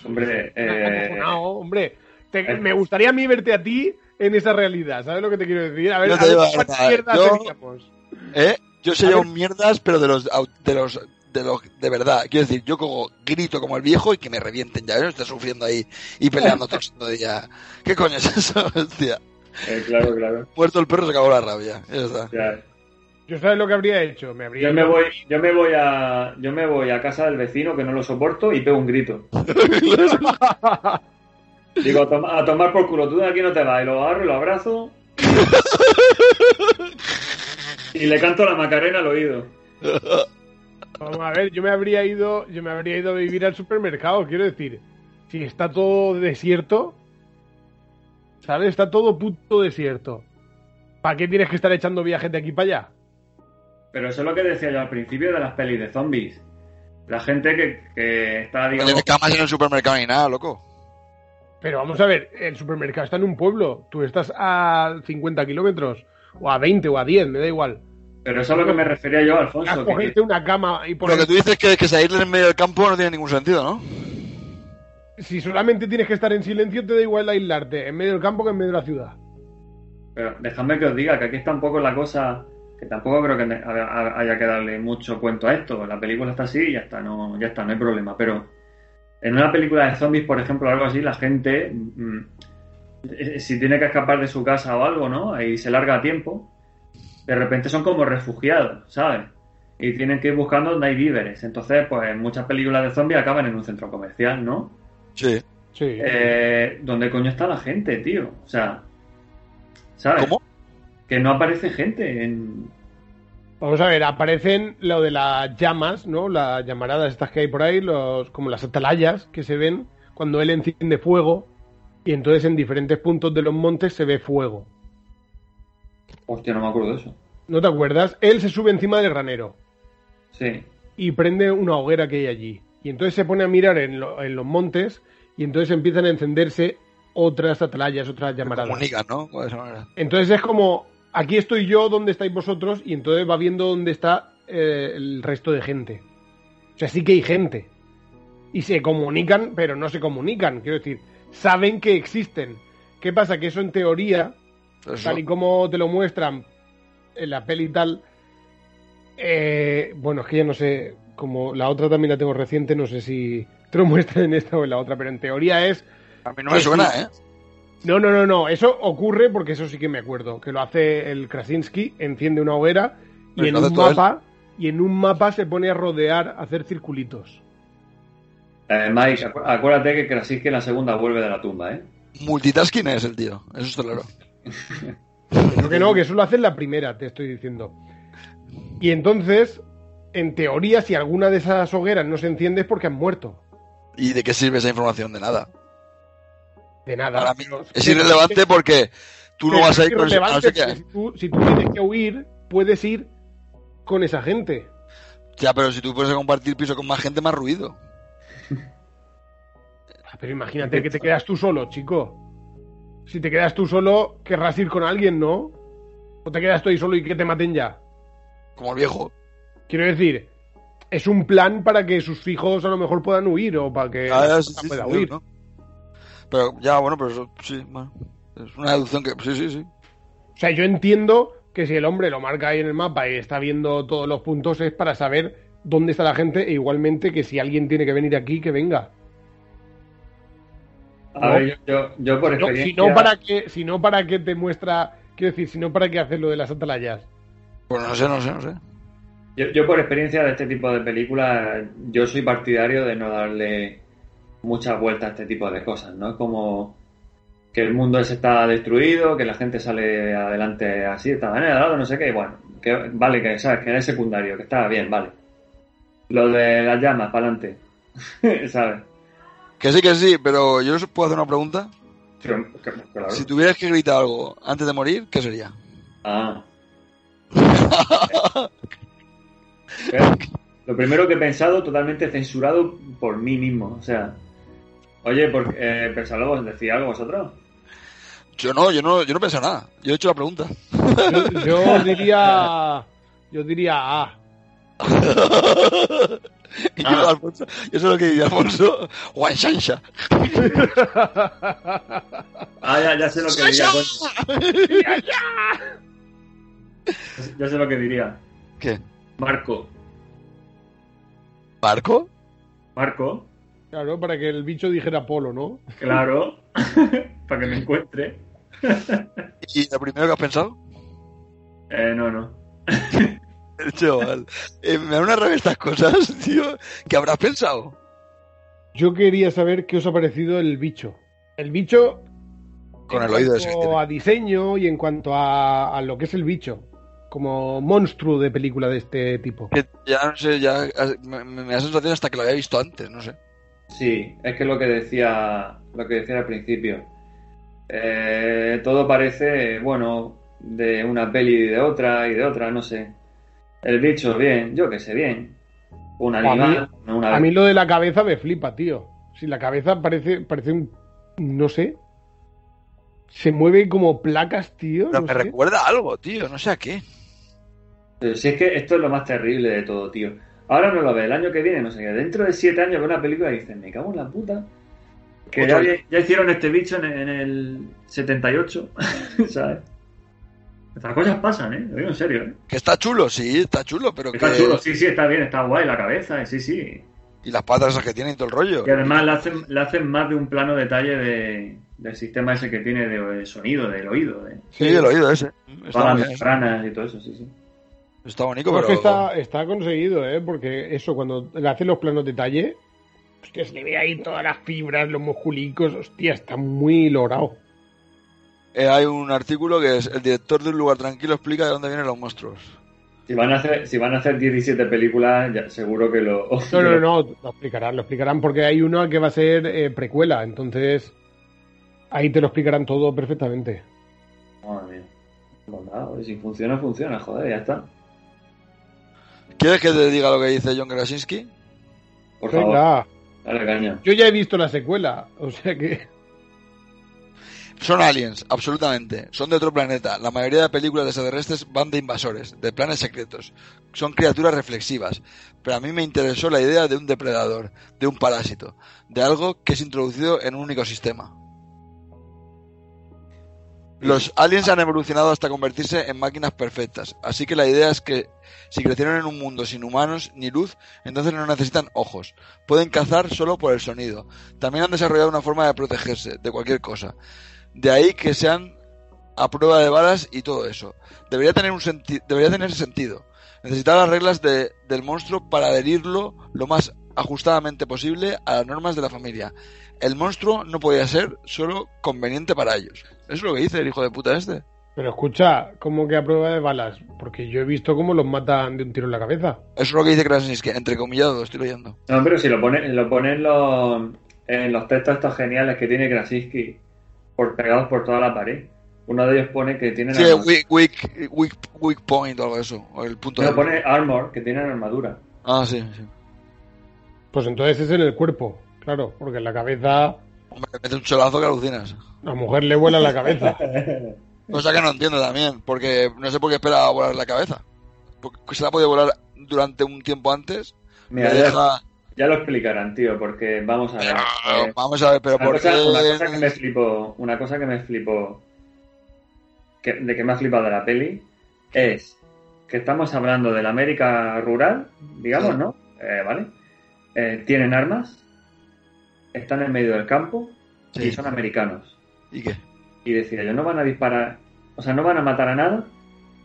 Speaker 2: Hombre, eh,
Speaker 1: hombre. Te-
Speaker 2: eh.
Speaker 1: me gustaría a mí verte a ti en esa realidad, ¿sabes lo que te quiero decir? A ver,
Speaker 3: Yo
Speaker 1: a ver cuántas mierdas
Speaker 3: yo-
Speaker 1: teníamos.
Speaker 3: ¿Eh? Yo sería un mierdas, pero de los, de los, de los, de verdad. Quiero decir, yo como grito como el viejo y que me revienten ya. Yo no estoy sufriendo ahí y peleando todo el santo día. ¿Qué coño es eso, hostia?
Speaker 2: eh, claro, claro.
Speaker 3: Muerto el perro se acabó la rabia. Ya está.
Speaker 2: Ya.
Speaker 1: Yo sabes lo que habría hecho, me habría
Speaker 2: Yo me voy, yo me voy a, yo me voy a casa del vecino que no lo soporto y pego un grito. Digo, a, toma- a tomar por culo, tú de aquí no te vas. Y lo agarro y lo abrazo. y le canto la macarena al oído.
Speaker 1: Vamos a ver, yo me habría ido, yo me habría ido a vivir al supermercado, quiero decir, si está todo desierto, ¿sabes? Está todo puto desierto. ¿Para qué tienes que estar echando viajes de aquí para allá?
Speaker 2: Pero eso es lo que decía yo al principio de las pelis de zombies. La gente que, que está,
Speaker 3: No
Speaker 2: digamos,
Speaker 3: camas en el supermercado ni nada, loco.
Speaker 1: Pero vamos a ver, el supermercado está en un pueblo, tú estás a 50 kilómetros, o a 20, o a 10, me da igual.
Speaker 2: pero eso es lo que me refería yo,
Speaker 1: A
Speaker 2: Alfonso. que-
Speaker 1: cogerte una cama y
Speaker 3: Lo
Speaker 1: poner...
Speaker 3: que tú dices que, que salirle en medio del campo no tiene ningún sentido, ¿no?
Speaker 1: Si solamente tienes que estar en silencio, te da igual aislarte, en medio del campo que en medio de la ciudad.
Speaker 2: Pero dejadme que os diga que aquí está un poco la cosa que tampoco creo que haya que darle mucho cuento a esto. La película está así y ya está, no, ya está, no hay problema. Pero en una película de zombies, por ejemplo, algo así, la gente, mm, eh, si tiene que escapar de su casa o algo, ¿no? Y se larga a tiempo, de repente son como refugiados, ¿sabes? Y tienen que ir buscando donde hay víveres. Entonces, pues muchas películas de zombies acaban en un centro comercial, ¿no?
Speaker 3: Sí.
Speaker 1: Sí.
Speaker 2: Eh, ¿Dónde coño está la gente, tío? O sea, ¿sabes?
Speaker 3: ¿Cómo?
Speaker 2: Que no aparece gente en...
Speaker 1: Vamos a ver, aparecen lo de las llamas, ¿no? Las llamaradas estas que hay por ahí, los, como las atalayas que se ven cuando él enciende fuego y entonces en diferentes puntos de los montes se ve fuego.
Speaker 2: Hostia, no me acuerdo de eso.
Speaker 1: ¿No te acuerdas? Él se sube encima del granero
Speaker 2: Sí.
Speaker 1: y prende una hoguera que hay allí. Y entonces se pone a mirar en, lo- en los montes y entonces empiezan a encenderse otras atalayas, otras llamaradas.
Speaker 3: Comunican, ¿no? De esa manera.
Speaker 1: Entonces es como, aquí estoy yo, ¿dónde estáis vosotros? Y entonces va viendo dónde está eh, el resto de gente. O sea, sí que hay gente. Y se comunican, pero no se comunican. Quiero decir, saben que existen. ¿Qué pasa? Que eso en teoría,
Speaker 3: Eso.
Speaker 1: tal y como te lo muestran en la peli y tal, eh, bueno, es que ya no sé, como la otra también la tengo reciente, no sé si te lo muestran en esta o en la otra, pero en teoría es
Speaker 3: A mí no me suena, ¿eh?
Speaker 1: No, no, no, no. Eso ocurre porque eso sí que me acuerdo. Que lo hace el Krasinski, enciende una hoguera y en un
Speaker 3: él.
Speaker 1: mapa y en un mapa se pone a rodear, a hacer circulitos.
Speaker 2: Eh, Mike, acu- acuérdate que Krasinski en la segunda vuelve de la tumba, ¿eh?
Speaker 3: Multitasking es el tío. Eso está claro.
Speaker 1: Creo que no, que eso lo hace en la primera, te estoy diciendo. Y entonces, en teoría, si alguna de esas hogueras no se enciende es porque han muerto.
Speaker 3: ¿Y de qué sirve esa información? De nada.
Speaker 1: De nada.
Speaker 3: Para mí
Speaker 1: Pero-
Speaker 3: es irrelevante porque tú no vas a ir con ese- a no
Speaker 1: porque si tú, si tú tienes que huir, puedes ir con esa gente.
Speaker 3: Ya, pero si tú puedes compartir piso con más gente, más ruido.
Speaker 1: Ah, Pero imagínate que te quedas tú solo, chico. Si te quedas tú solo, querrás ir con alguien, ¿no? O te quedas tú ahí solo y que te maten ya.
Speaker 3: Como el viejo.
Speaker 1: Quiero decir, es un plan para que sus hijos a lo mejor puedan huir o para que
Speaker 3: Ah, sí, sí,
Speaker 1: pueda
Speaker 3: sí,
Speaker 1: huir.
Speaker 3: ¿no? Pero ya, bueno, pero eso, sí, bueno. Es una deducción que. Sí, sí, sí.
Speaker 1: O sea, yo entiendo que si el hombre lo marca ahí en el mapa y está viendo todos los puntos es para saber dónde está la gente e igualmente que si alguien tiene que venir aquí, que venga.
Speaker 2: A
Speaker 1: No.
Speaker 2: ver, yo, yo, yo por experiencia...
Speaker 1: si no para que, si no para que te muestra, quiero decir, si no para que hacer lo de las atalayas.
Speaker 3: Pues no sé, no sé, no sé.
Speaker 2: Yo, yo por experiencia de este tipo de películas, yo soy partidario de no darle muchas vueltas a este tipo de cosas, ¿no? Es como que el mundo ese está destruido, que la gente sale adelante así, de esta manera, no sé qué, bueno, que vale, que sabes, que es secundario, que está bien, vale. Lo de las llamas, para adelante, ¿sabes?
Speaker 3: Que sí, que sí, pero yo os puedo hacer una pregunta.
Speaker 2: Pero, claro.
Speaker 3: Si tuvieras que gritar algo antes de morir, ¿qué sería?
Speaker 2: Ah. Lo primero que he pensado, totalmente censurado por mí mismo. O sea, oye, por, eh, pensadlo, ¿decía algo vosotros?
Speaker 3: Yo no, yo no, yo no pensé nada. Yo he hecho la pregunta.
Speaker 1: Yo, yo diría. Yo diría A.
Speaker 3: y yo, Alfonso, yo sé lo que diría Alfonso. Guanshansha.
Speaker 2: Ah, ya, ya sé lo que diría. Ya sé lo que diría.
Speaker 3: ¿Qué?
Speaker 2: Marco.
Speaker 3: ¿Marco?
Speaker 2: Marco,
Speaker 1: Claro, para que el bicho dijera polo, ¿no?
Speaker 2: claro. para que me encuentre.
Speaker 3: ¿Y lo primero que has pensado?
Speaker 2: Eh, no, no.
Speaker 3: Chaval, eh, me da una rabia estas cosas, tío. ¿Qué habrás pensado?
Speaker 1: Yo quería saber qué os ha parecido el bicho. El bicho.
Speaker 3: Con
Speaker 1: en
Speaker 3: el oído ese que
Speaker 1: cuanto a diseño y en cuanto a, a lo que es el bicho. Como monstruo de película de este tipo.
Speaker 3: Que ya no sé, ya me, me da sensación hasta que lo había visto antes, no sé.
Speaker 2: Sí, es que lo que decía, lo que decía al principio. Eh, todo parece, bueno, de una peli y de otra y de otra, no sé. El bicho, bien, yo que sé, bien. Un
Speaker 1: A mí-
Speaker 2: animal, no una
Speaker 1: A mí lo de la cabeza me flipa, tío. Si la cabeza parece, parece un. No sé. Se mueve como placas, tío.
Speaker 3: Pero
Speaker 1: no
Speaker 3: me
Speaker 1: sé.
Speaker 3: recuerda a algo, tío, no sé a qué.
Speaker 2: Pero si es que esto es lo más terrible de todo, tío. Ahora no lo ve, el año que viene, no sé qué. Dentro de siete años ve una película y dicen, me cago en la puta. Que ya, ya hicieron este bicho en, en el 78, ¿sabes? Estas cosas pasan, ¿eh? Lo digo en serio, ¿eh?
Speaker 3: Que está chulo, sí, está chulo, pero
Speaker 2: Está
Speaker 3: que...
Speaker 2: chulo, sí, sí, está bien, está guay la cabeza, eh, sí, sí.
Speaker 3: Y las patas esas que tiene y todo el rollo.
Speaker 2: Y además le hacen, le hacen más de un plano detalle de, del sistema ese que tiene de, de sonido, del oído, de
Speaker 3: Sí, el oído ese. Está
Speaker 2: las membranas y todo eso, sí, sí.
Speaker 3: Está bonito,
Speaker 1: Pues
Speaker 3: pero...
Speaker 1: que está, está conseguido, ¿eh? Porque eso, cuando le hacen los planos detalle, hostia, se le ve ahí todas las fibras, los musculicos, hostia, está muy logrado.
Speaker 3: Eh, hay un artículo que es el director de un lugar tranquilo explica de dónde vienen los monstruos.
Speaker 2: Si van a hacer, si van a hacer 17 películas, ya, seguro que lo.
Speaker 1: No, no, no, lo explicarán, lo explicarán porque hay una que va a ser eh, precuela, entonces ahí te lo explicarán todo perfectamente.
Speaker 2: Madre mía. Pues nada, si funciona, funciona, joder, ya está.
Speaker 3: ¿Quieres que te diga lo que dice John Krasinski?
Speaker 2: Por favor,
Speaker 1: Venga,
Speaker 2: dale caña.
Speaker 1: yo ya he visto la secuela, o sea que
Speaker 3: Son aliens, absolutamente. Son de otro planeta. La mayoría de películas de extraterrestres van de invasores, de planes secretos. Son criaturas reflexivas. Pero a mí me interesó la idea de un depredador, de un parásito, de algo que es introducido en un único sistema. Los aliens han evolucionado hasta convertirse en máquinas perfectas, así que la idea es que si crecieron en un mundo sin humanos ni luz, entonces no necesitan ojos. Pueden cazar solo por el sonido. También han desarrollado una forma de protegerse de cualquier cosa. De ahí que sean a prueba de balas y todo eso. Debería tener un senti- debería tener sentido. Necesitar las reglas de- del monstruo para adherirlo lo más ajustadamente posible a las normas de la familia. El monstruo no podía ser solo conveniente para ellos. Eso es lo que dice el hijo de puta este.
Speaker 1: Pero escucha, ¿cómo que a prueba de balas? Porque yo he visto cómo los matan de un tiro en la cabeza.
Speaker 3: Eso es lo que dice Krasinski, entre comillado, estoy leyendo.
Speaker 2: No, pero si lo ponen lo pone en, los, en los textos estos geniales que tiene Krasinski por, pegados por toda la pared. Uno de ellos pone que tienen
Speaker 3: Sí,
Speaker 2: armadura.
Speaker 3: weak, weak, weak, weak point o algo de eso. O el punto de...
Speaker 2: pone armor, que tienen armadura.
Speaker 3: Ah, sí, sí.
Speaker 1: Pues entonces es en el cuerpo, claro, porque en la cabeza
Speaker 3: Hombre, mete un cholazo que alucinas.
Speaker 1: a la mujer le vuela la cabeza.
Speaker 3: Cosa que no entiendo también, porque no sé por qué espera volar la cabeza. Porque se la ha podido volar durante un tiempo antes.
Speaker 2: Mira, ya,
Speaker 3: deja...
Speaker 2: ya lo explicarán, tío, porque vamos a ver.
Speaker 3: Pero,
Speaker 2: eh,
Speaker 3: vamos a ver, pero
Speaker 2: una,
Speaker 3: ¿por
Speaker 2: cosa,
Speaker 3: qué?
Speaker 2: una cosa que me flipó, una cosa que me flipó, que, de que me ha flipado de la peli, es que estamos hablando de la América rural, digamos,
Speaker 3: Sí.
Speaker 2: ¿no? Eh, ¿Vale? Eh, tienen armas, están en medio del campo
Speaker 3: Sí.
Speaker 2: y son americanos.
Speaker 3: ¿Y qué?
Speaker 2: Y decía, ellos no van a disparar, o sea, no van a matar a nada.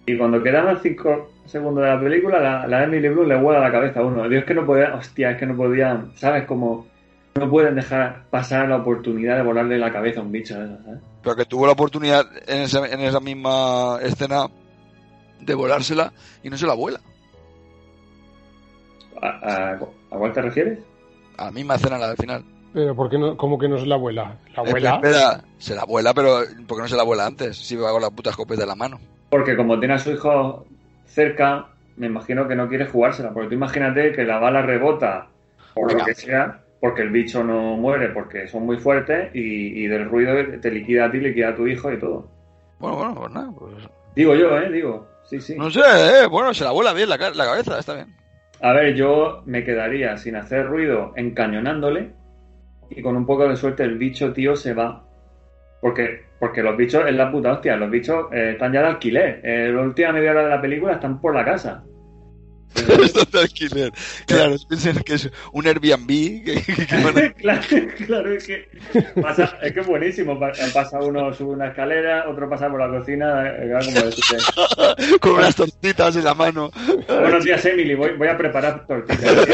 Speaker 2: Y cuando quedaban cinco segundos de la película, la, la Emily Bloom le vuela la cabeza a uno. Dios, que no podía, hostia, es que no podían, ¿sabes? Como, no pueden dejar pasar la oportunidad de volarle la cabeza a un bicho. ¿sabes?
Speaker 3: Pero que tuvo la oportunidad en esa, en esa misma escena de volársela y no se la vuela.
Speaker 2: ¿A, a, a cuál te refieres?
Speaker 3: A la misma escena, la del final.
Speaker 1: Pero ¿por qué no, cómo que no es la abuela? La abuela.
Speaker 3: espera, se la vuela, pero ¿por qué no se la vuela antes? Si va con la puta escopeta en la mano.
Speaker 2: Porque como tiene a su hijo cerca, me imagino que no quiere jugársela. Porque tú imagínate que la bala rebota, por lo que sea, porque el bicho no muere, porque son muy fuertes y, y del ruido te liquida a ti, liquida a tu hijo y todo.
Speaker 3: Bueno, bueno, pues nada. Pues...
Speaker 2: Digo yo, ¿eh? Digo, sí, sí.
Speaker 3: No sé, eh, bueno, se la vuela bien la, la cabeza, está bien.
Speaker 2: A ver, yo me quedaría sin hacer ruido encañonándole y con un poco de suerte el bicho, tío, se va. Porque, porque los bichos es la puta hostia, los bichos eh, están ya de alquiler. Eh, la última media hora de la película están por la casa.
Speaker 3: Esto de alquiler. Claro, piensen que es un Airbnb. Que, que-
Speaker 2: claro, claro, es que pasa, es que es buenísimo. Pa- Pasa uno, sube una escalera, otro pasa por la cocina, eh, como decirte,
Speaker 3: con unas tortitas en la mano.
Speaker 2: Buenos días, Emily, voy, voy a preparar tortillas.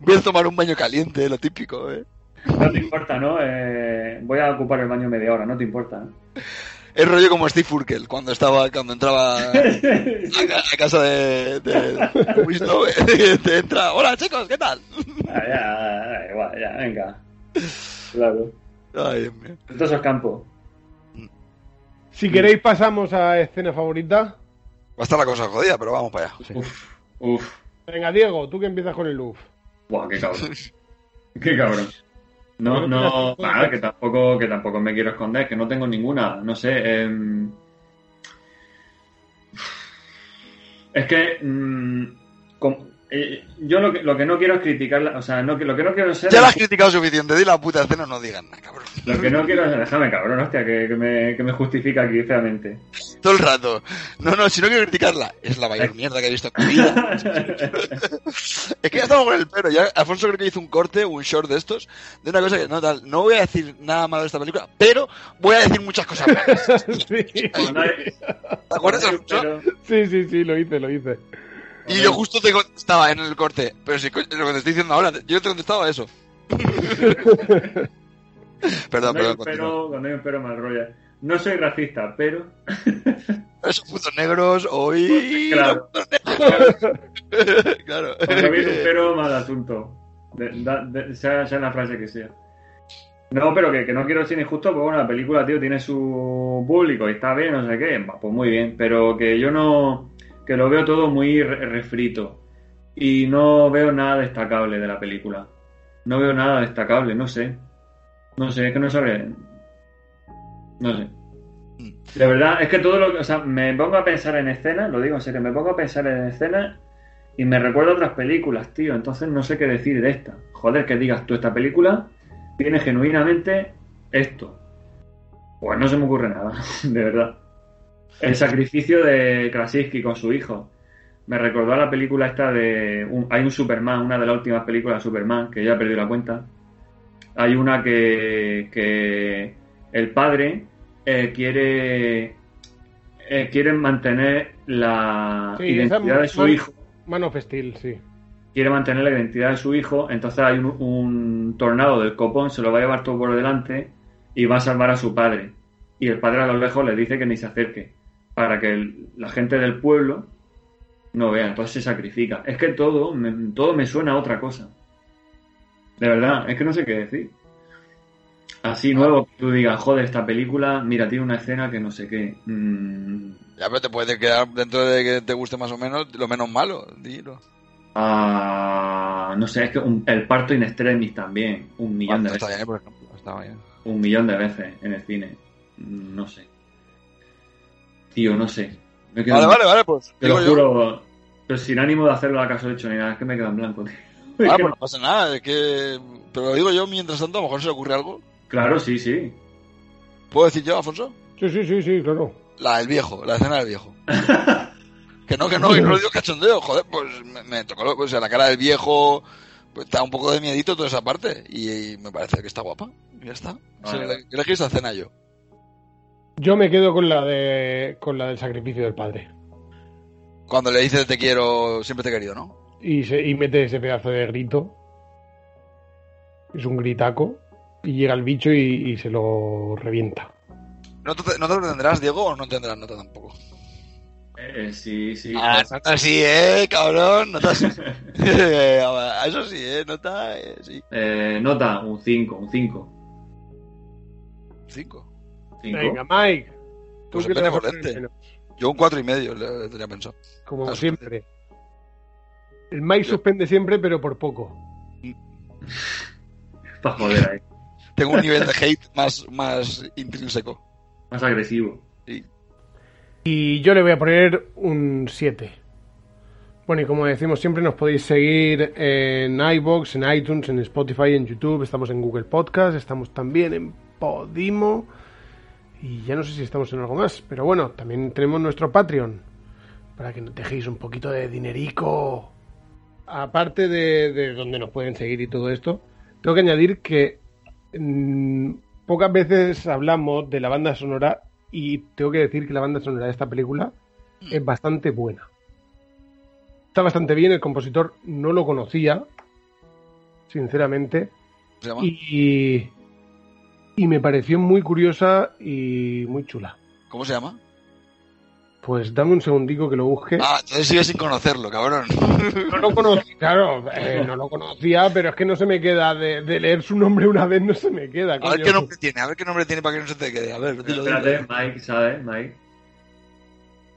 Speaker 3: Voy a tomar un baño caliente, lo típico, ¿eh?
Speaker 2: No te importa, ¿no? Eh, voy a ocupar el baño media hora, no te importa.
Speaker 3: Es rollo como Steve Urkel cuando estaba cuando entraba a, a casa de, de, de te entra, hola chicos, ¿qué tal?
Speaker 2: Ah, ya, ya, igual, ya, venga. Claro.
Speaker 3: Ay.
Speaker 2: Entonces es campo.
Speaker 1: Si queréis pasamos a escena favorita.
Speaker 3: Va a estar la cosa jodida, pero vamos para allá. sí.
Speaker 2: Uf, uf.
Speaker 1: Venga, Diego, tú que empiezas con el UF.
Speaker 2: Buah, qué cabrón. Qué cabrón. No, no, nada, que tampoco, que tampoco me quiero esconder, que no tengo ninguna, no sé. em, Es que mm, eh, yo lo que, lo que no quiero es criticar, o sea, no, que- lo que no quiero ser
Speaker 3: Ya la has criticado suficiente, di la puta escena, no digan nada, cabrón.
Speaker 2: lo que no quiero es déjame cabrón, hostia, que, que me, que me justifica aquí feamente.
Speaker 3: Todo el rato. No, no, si no quiero criticarla, es la mayor mierda que he visto en mi vida. Es que ya estamos con el pero. Ya Alfonso creo que hizo un corte, un short de estos, de una cosa que no tal. No voy a decir nada malo de esta película, pero voy a decir muchas cosas malas.
Speaker 1: sí.
Speaker 3: ¿Te acuerdas, Alfonso?
Speaker 1: sí, sí, sí, lo hice, lo hice.
Speaker 3: Y yo justo te contestaba en el corte. Pero si lo que te estoy diciendo ahora, yo te contestaba eso. perdón,
Speaker 2: Cuando hay
Speaker 3: perdón.
Speaker 2: pero, cuando hay un pero mal rollo. No soy racista, pero.
Speaker 3: Esos putos negros, hoy.
Speaker 2: Claro.
Speaker 3: claro.
Speaker 2: Cuando viene un pero, mal asunto. De- da- de- sea, sea la frase que sea. No, pero que, que no quiero ser injusto, porque bueno, la película, tío, tiene su público y está bien, no sé qué. Pues muy bien, pero que yo no. que lo veo todo muy re- refrito. Y no veo nada destacable de la película. No veo nada destacable, no sé. No sé, es que no sabré. No sé. De verdad, es que todo lo que. O sea, me pongo a pensar en escenas, lo digo en serio, me pongo a pensar en escenas y me recuerdo otras películas, tío. Entonces no sé qué decir de esta. Joder, que digas tú, esta película tiene genuinamente esto. Pues no se me ocurre nada, de verdad. El sacrificio de Krasinski con su hijo. Me recordó a la película esta de... un- hay un Superman, una de las últimas películas de Superman, que ya he perdido la cuenta. Hay una que, que el padre eh, quiere... eh, quiere mantener la
Speaker 1: Sí,
Speaker 2: identidad de su
Speaker 1: man-
Speaker 2: hijo
Speaker 1: Man of Steel, sí.
Speaker 2: quiere mantener la identidad de su hijo, entonces hay un, un tornado del copón, se lo va a llevar todo por delante y va a salvar a su padre. Y el padre a lo lejos le dice que ni se acerque, para que el- la gente del pueblo no vea, entonces se sacrifica. Es que todo me, todo me suena a otra cosa. De verdad, es que no sé qué decir. Así nuevo, que tú digas, joder, esta película, mira, tiene una escena que no sé qué. Mm,
Speaker 3: Ya, pero te puede quedar dentro de que te guste más o menos lo menos malo. Dilo.
Speaker 2: ah, no sé, es que un- el parto in extremis también, un millón de
Speaker 3: Está
Speaker 2: veces.
Speaker 3: bien, por ejemplo. Bien.
Speaker 2: un millón de veces en el cine. No sé. Tío, no sé. Me
Speaker 3: Vale,
Speaker 2: en-
Speaker 3: vale, vale, pues.
Speaker 2: Te lo
Speaker 3: yo.
Speaker 2: juro, pero sin ánimo de hacerlo a caso hecho ni nada, es que me quedo en blanco, tío.
Speaker 3: Ah, pues no pasa nada, es que. Pero lo digo yo, mientras tanto, a lo mejor se le ocurre algo.
Speaker 2: Claro, sí, sí.
Speaker 3: ¿Puedo decir yo, Afonso?
Speaker 1: Sí, sí, sí, sí, claro.
Speaker 3: La del viejo, la escena del viejo. que no, que no, que no lo digo cachondeo, joder, pues me, me tocó, o sea, la cara del viejo, pues está un poco de miedito toda esa parte, y, y me parece que está guapa, y ya está.
Speaker 2: Vale.
Speaker 3: le- elegí esa escena yo.
Speaker 1: Yo me quedo con la de con la del sacrificio del padre.
Speaker 3: Cuando le dices te quiero, siempre te he querido, ¿no?
Speaker 1: Y, se, y mete ese pedazo de grito. Es un gritaco y llega el bicho y, se lo revienta.
Speaker 3: ¿No te, ¿No te, lo tendrás, Diego, o no tendrás nota tampoco?
Speaker 2: Eh, sí, sí.
Speaker 3: Ah, nota sí, eh, cabrón. Nota sí. Eso sí, eh, nota, eh, sí.
Speaker 2: Eh, nota, un 5, un 5.
Speaker 3: 5.
Speaker 1: Venga, Mike.
Speaker 3: ¿Tú pues qué Yo un 4 y medio le tenía pensado.
Speaker 1: Como siempre. El Mike suspende siempre, pero por poco.
Speaker 2: Para joder ahí.
Speaker 3: Tengo un nivel de hate más, más intrínseco.
Speaker 2: Más agresivo.
Speaker 1: Y yo le voy a poner un 7. Bueno, y como decimos siempre, nos podéis seguir en iBox, en iTunes, en Spotify, en YouTube, estamos en Google Podcast, estamos también en Podimo y ya no sé si estamos en algo más, pero bueno, también tenemos nuestro Patreon para que nos dejéis un poquito de dinerico. Aparte de, donde nos pueden seguir y todo esto, tengo que añadir que mm, pocas veces hablamos de la banda sonora y tengo que decir que la banda sonora de esta película es bastante buena. Está bastante bien, el compositor no lo conocía, sinceramente. Y, y me pareció muy curiosa y muy chula.
Speaker 3: ¿Cómo se llama?
Speaker 1: Pues dame un segundico que lo busque.
Speaker 3: Ah, entonces sigue sin conocerlo, cabrón.
Speaker 1: No lo conocía, claro, eh, no lo conocía, pero es que no se me queda de, leer su nombre una vez, no se me queda.
Speaker 3: A ver qué nombre tiene, a ver qué nombre tiene para que no se te quede. A ver,
Speaker 2: dilo, Espérate, Mike, ¿sabes? Mike.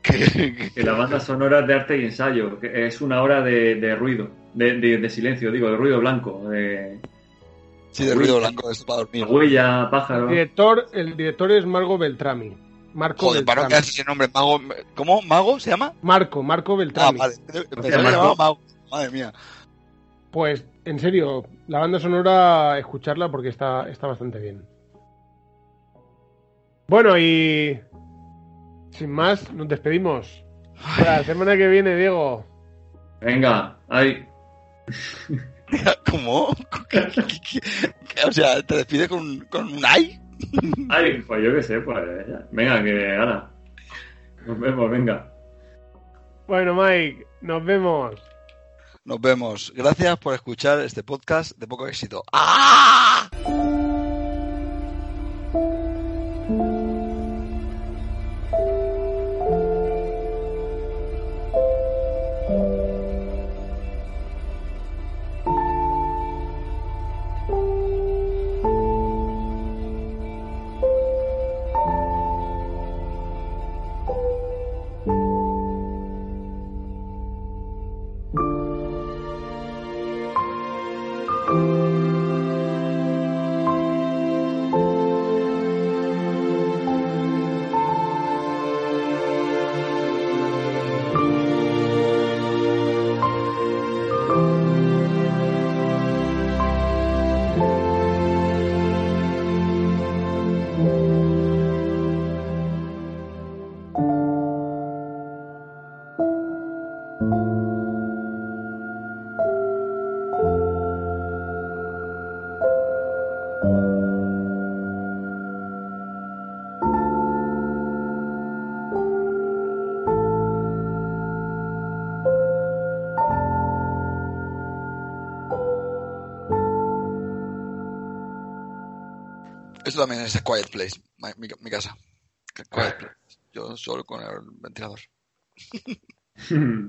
Speaker 2: Que la banda sonora de arte y ensayo, que es una hora de, ruido, de, silencio, digo, de ruido blanco. De...
Speaker 3: Sí, de ruido blanco, es para dormir.
Speaker 2: Huella, pájaro.
Speaker 1: El director, el director es Margo Beltrami. Marco
Speaker 3: Joder, ¿para qué ese nombre? Mago, ¿Cómo? ¿Mago se llama?
Speaker 1: Marco, Marco Beltrami.
Speaker 3: Ah, vale. Mago. Madre mía.
Speaker 1: Pues, en serio, la banda sonora, escucharla porque está, está bastante bien. Bueno, y sin más, nos despedimos. la semana que viene, Diego.
Speaker 2: Venga, ahí.
Speaker 3: ¿Cómo? o sea, ¿te despides con, con un ay?
Speaker 2: Ay, pues yo qué sé, pues venga, que ahora. Nos vemos, venga.
Speaker 1: Bueno, Mike, nos vemos.
Speaker 3: Nos vemos. Gracias por escuchar este podcast de poco éxito. ¡Ah! También es Quiet Place, mi, casa. Quiet Place. Yo solo con el ventilador.